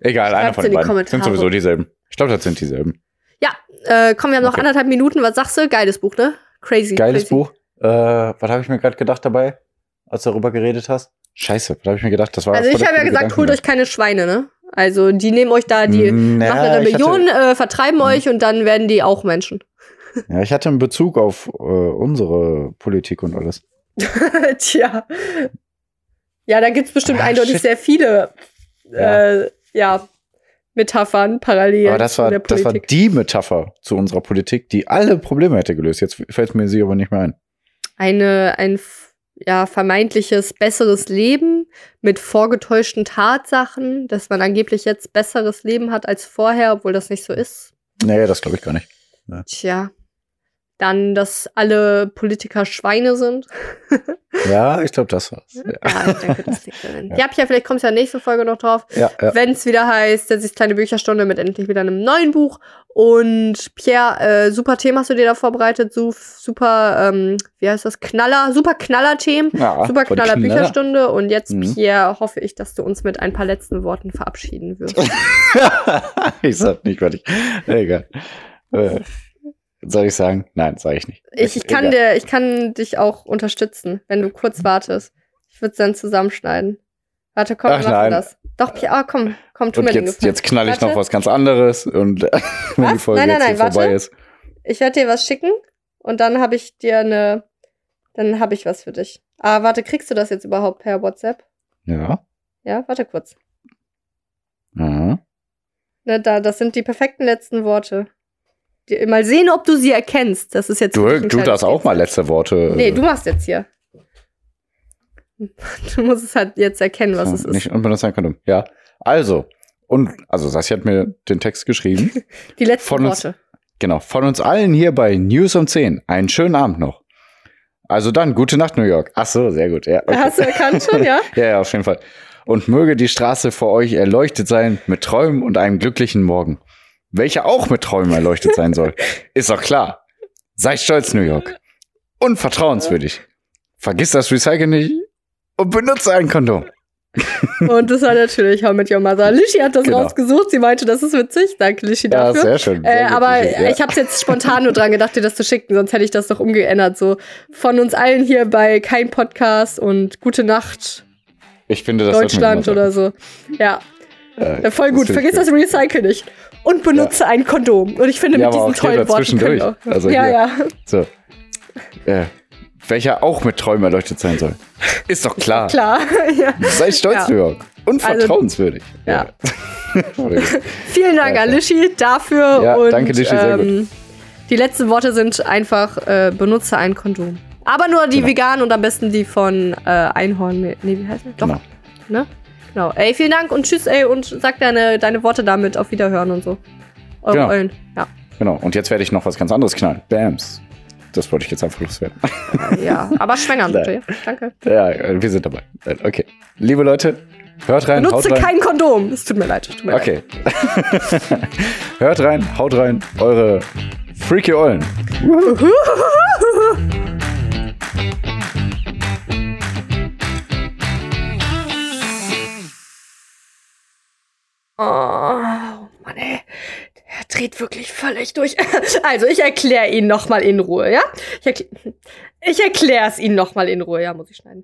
Egal, einer von den beiden. Sind sowieso dieselben. Ich glaube, das sind dieselben. ja, äh, komm, wir haben noch Okay. anderthalb Minuten. Was sagst du? Geiles Buch, ne? Crazy. Geiles crazy. Buch. Äh, was habe ich mir gerade gedacht dabei, als du darüber geredet hast? Scheiße, was habe ich mir gedacht? Das war Also, ich habe ja gesagt, holt euch keine Schweine, ne? Also, die nehmen euch da, die Mm, machen eine ich hatte- Rebellion, äh, vertreiben Mhm. euch und dann werden die auch Menschen. Ja, ich hatte einen Bezug auf äh, unsere Politik und alles. Tja. Ja, da gibt's bestimmt Ah, eindeutig shit. sehr viele, Ja. Äh, ja, Metaphern, Parallelen Aber das war, das war die Metapher zu unserer Politik, die alle Probleme hätte gelöst. Jetzt fällt mir sie aber nicht mehr ein. Eine, ein ja, vermeintliches besseres Leben mit vorgetäuschten Tatsachen, dass man angeblich jetzt besseres Leben hat als vorher, obwohl das nicht so ist. Nee, das glaube ich gar nicht. Tja, Dann, dass alle Politiker Schweine sind. Ja, ich glaube, das war's. Ja, Ja, ich denke, das liegt darin. Ja, Pia, vielleicht kommst du ja nächste Folge noch drauf. ja. ja. Wenn es wieder heißt, das ist kleine Bücherstunde mit endlich wieder einem neuen Buch. Und Pierre, äh, super Thema hast du dir da vorbereitet. Su super, ähm, wie heißt das? Knaller, super Knaller-Themen. ja Super Knaller Knaller. Bücherstunde. Und jetzt, Mhm. Pierre, hoffe ich, dass du uns mit ein paar letzten Worten verabschieden wirst. ich sag nicht, was ich. Egal. Äh, soll ich sagen? Nein, sage ich nicht. Ich, ich, kann Egal. dir, ich kann dich auch unterstützen, wenn du kurz wartest. Ich würde es dann zusammenschneiden. Warte, komm, Ach, wir machen das. Doch, Pierre, ah, komm, komm, tu Und mir den jetzt, Gefallen. jetzt knall ich Warte. noch was ganz anderes und wenn die? Folge Nein, nein, jetzt nein, vorbei warte. ist. Ich werde dir was schicken und dann habe ich dir eine, dann habe ich was für dich. Ah, warte, kriegst du das jetzt überhaupt per WhatsApp? Ja. Ja, warte kurz. Aha. Ne, da, das sind die perfekten letzten Worte. Mal sehen, ob du sie erkennst. Das ist jetzt Du, du darfst auch mal letzte Worte. Nee, du machst jetzt hier. Du musst es halt jetzt erkennen, was es ist. Nicht unbenutzt sein Kondom. Ja. Also. Und, also Sassi hat mir den Text geschrieben. Die letzten von uns- Worte. genau. Von uns allen hier bei News um 10. Einen schönen Abend noch. Also dann, gute Nacht, New York. Ach so, sehr gut. Ja, okay. Hast du erkannt schon, ja? Ja, ja, auf jeden Fall. Und möge die Straße vor euch erleuchtet sein mit Träumen und einem glücklichen Morgen. Welcher auch mit Träumen erleuchtet sein soll. Ist doch klar. Sei stolz, New York. Und vertrauenswürdig. Vergiss das Recyceln nicht und benutze ein Kondom. Und das war natürlich How Met Your Mother. Lishi hat das Genau. rausgesucht. Sie meinte, das ist witzig. Danke, Lishi, Ja, dafür. sehr schön. Sehr Äh, aber ja. ich habe jetzt spontan nur dran gedacht, dir das zu schicken, sonst hätte ich das doch umgeändert. So von uns allen hier bei kein Podcast und Gute Nacht ich finde, das Deutschland oder so. Ja, ja, voll gut. Vergiss das Recycle nicht. Und benutze ein Kondom. Und ich finde, Ja, mit diesen tollen Worten können auch. Also ja, hier. ja. So. Äh, welcher auch mit Träumen erleuchtet sein soll. Ist doch klar. Klar. ja. Sei stolz, Ja. York. Und Also- vertrauenswürdig. Ja. Gut. Vielen Dank Ja, an. Lishi dafür. Ja, und, danke, Lishi, sehr ähm, Die letzten Worte sind einfach, äh, benutze ein Kondom. Aber nur die Genau. veganen und am besten die von äh, Einhorn. Nee, wie heißt das? Doch, Genau. ne? Genau. Ey, vielen Dank und tschüss, ey, und sag deine, deine Worte damit. Auf Wiederhören und so. Eure Genau. Eulen. Ja. Genau. Und jetzt werde ich noch was ganz anderes knallen. Bams. Das wollte ich jetzt einfach loswerden. ja. Aber schwängern bitte. Danke. ja, äh, wir sind dabei. Äh, Okay. Liebe Leute, hört rein, haut rein. kein Kondom. Es tut mir leid. Tut mir leid. Okay. hört rein, haut rein. Eure freaky Eulen. Oh, Mann, ey. Der dreht wirklich völlig durch. Also, ich erkläre ihn nochmal in Ruhe, ja? Ich, erkl ich erkläre es Ihnen nochmal in Ruhe, ja, muss ich schneiden.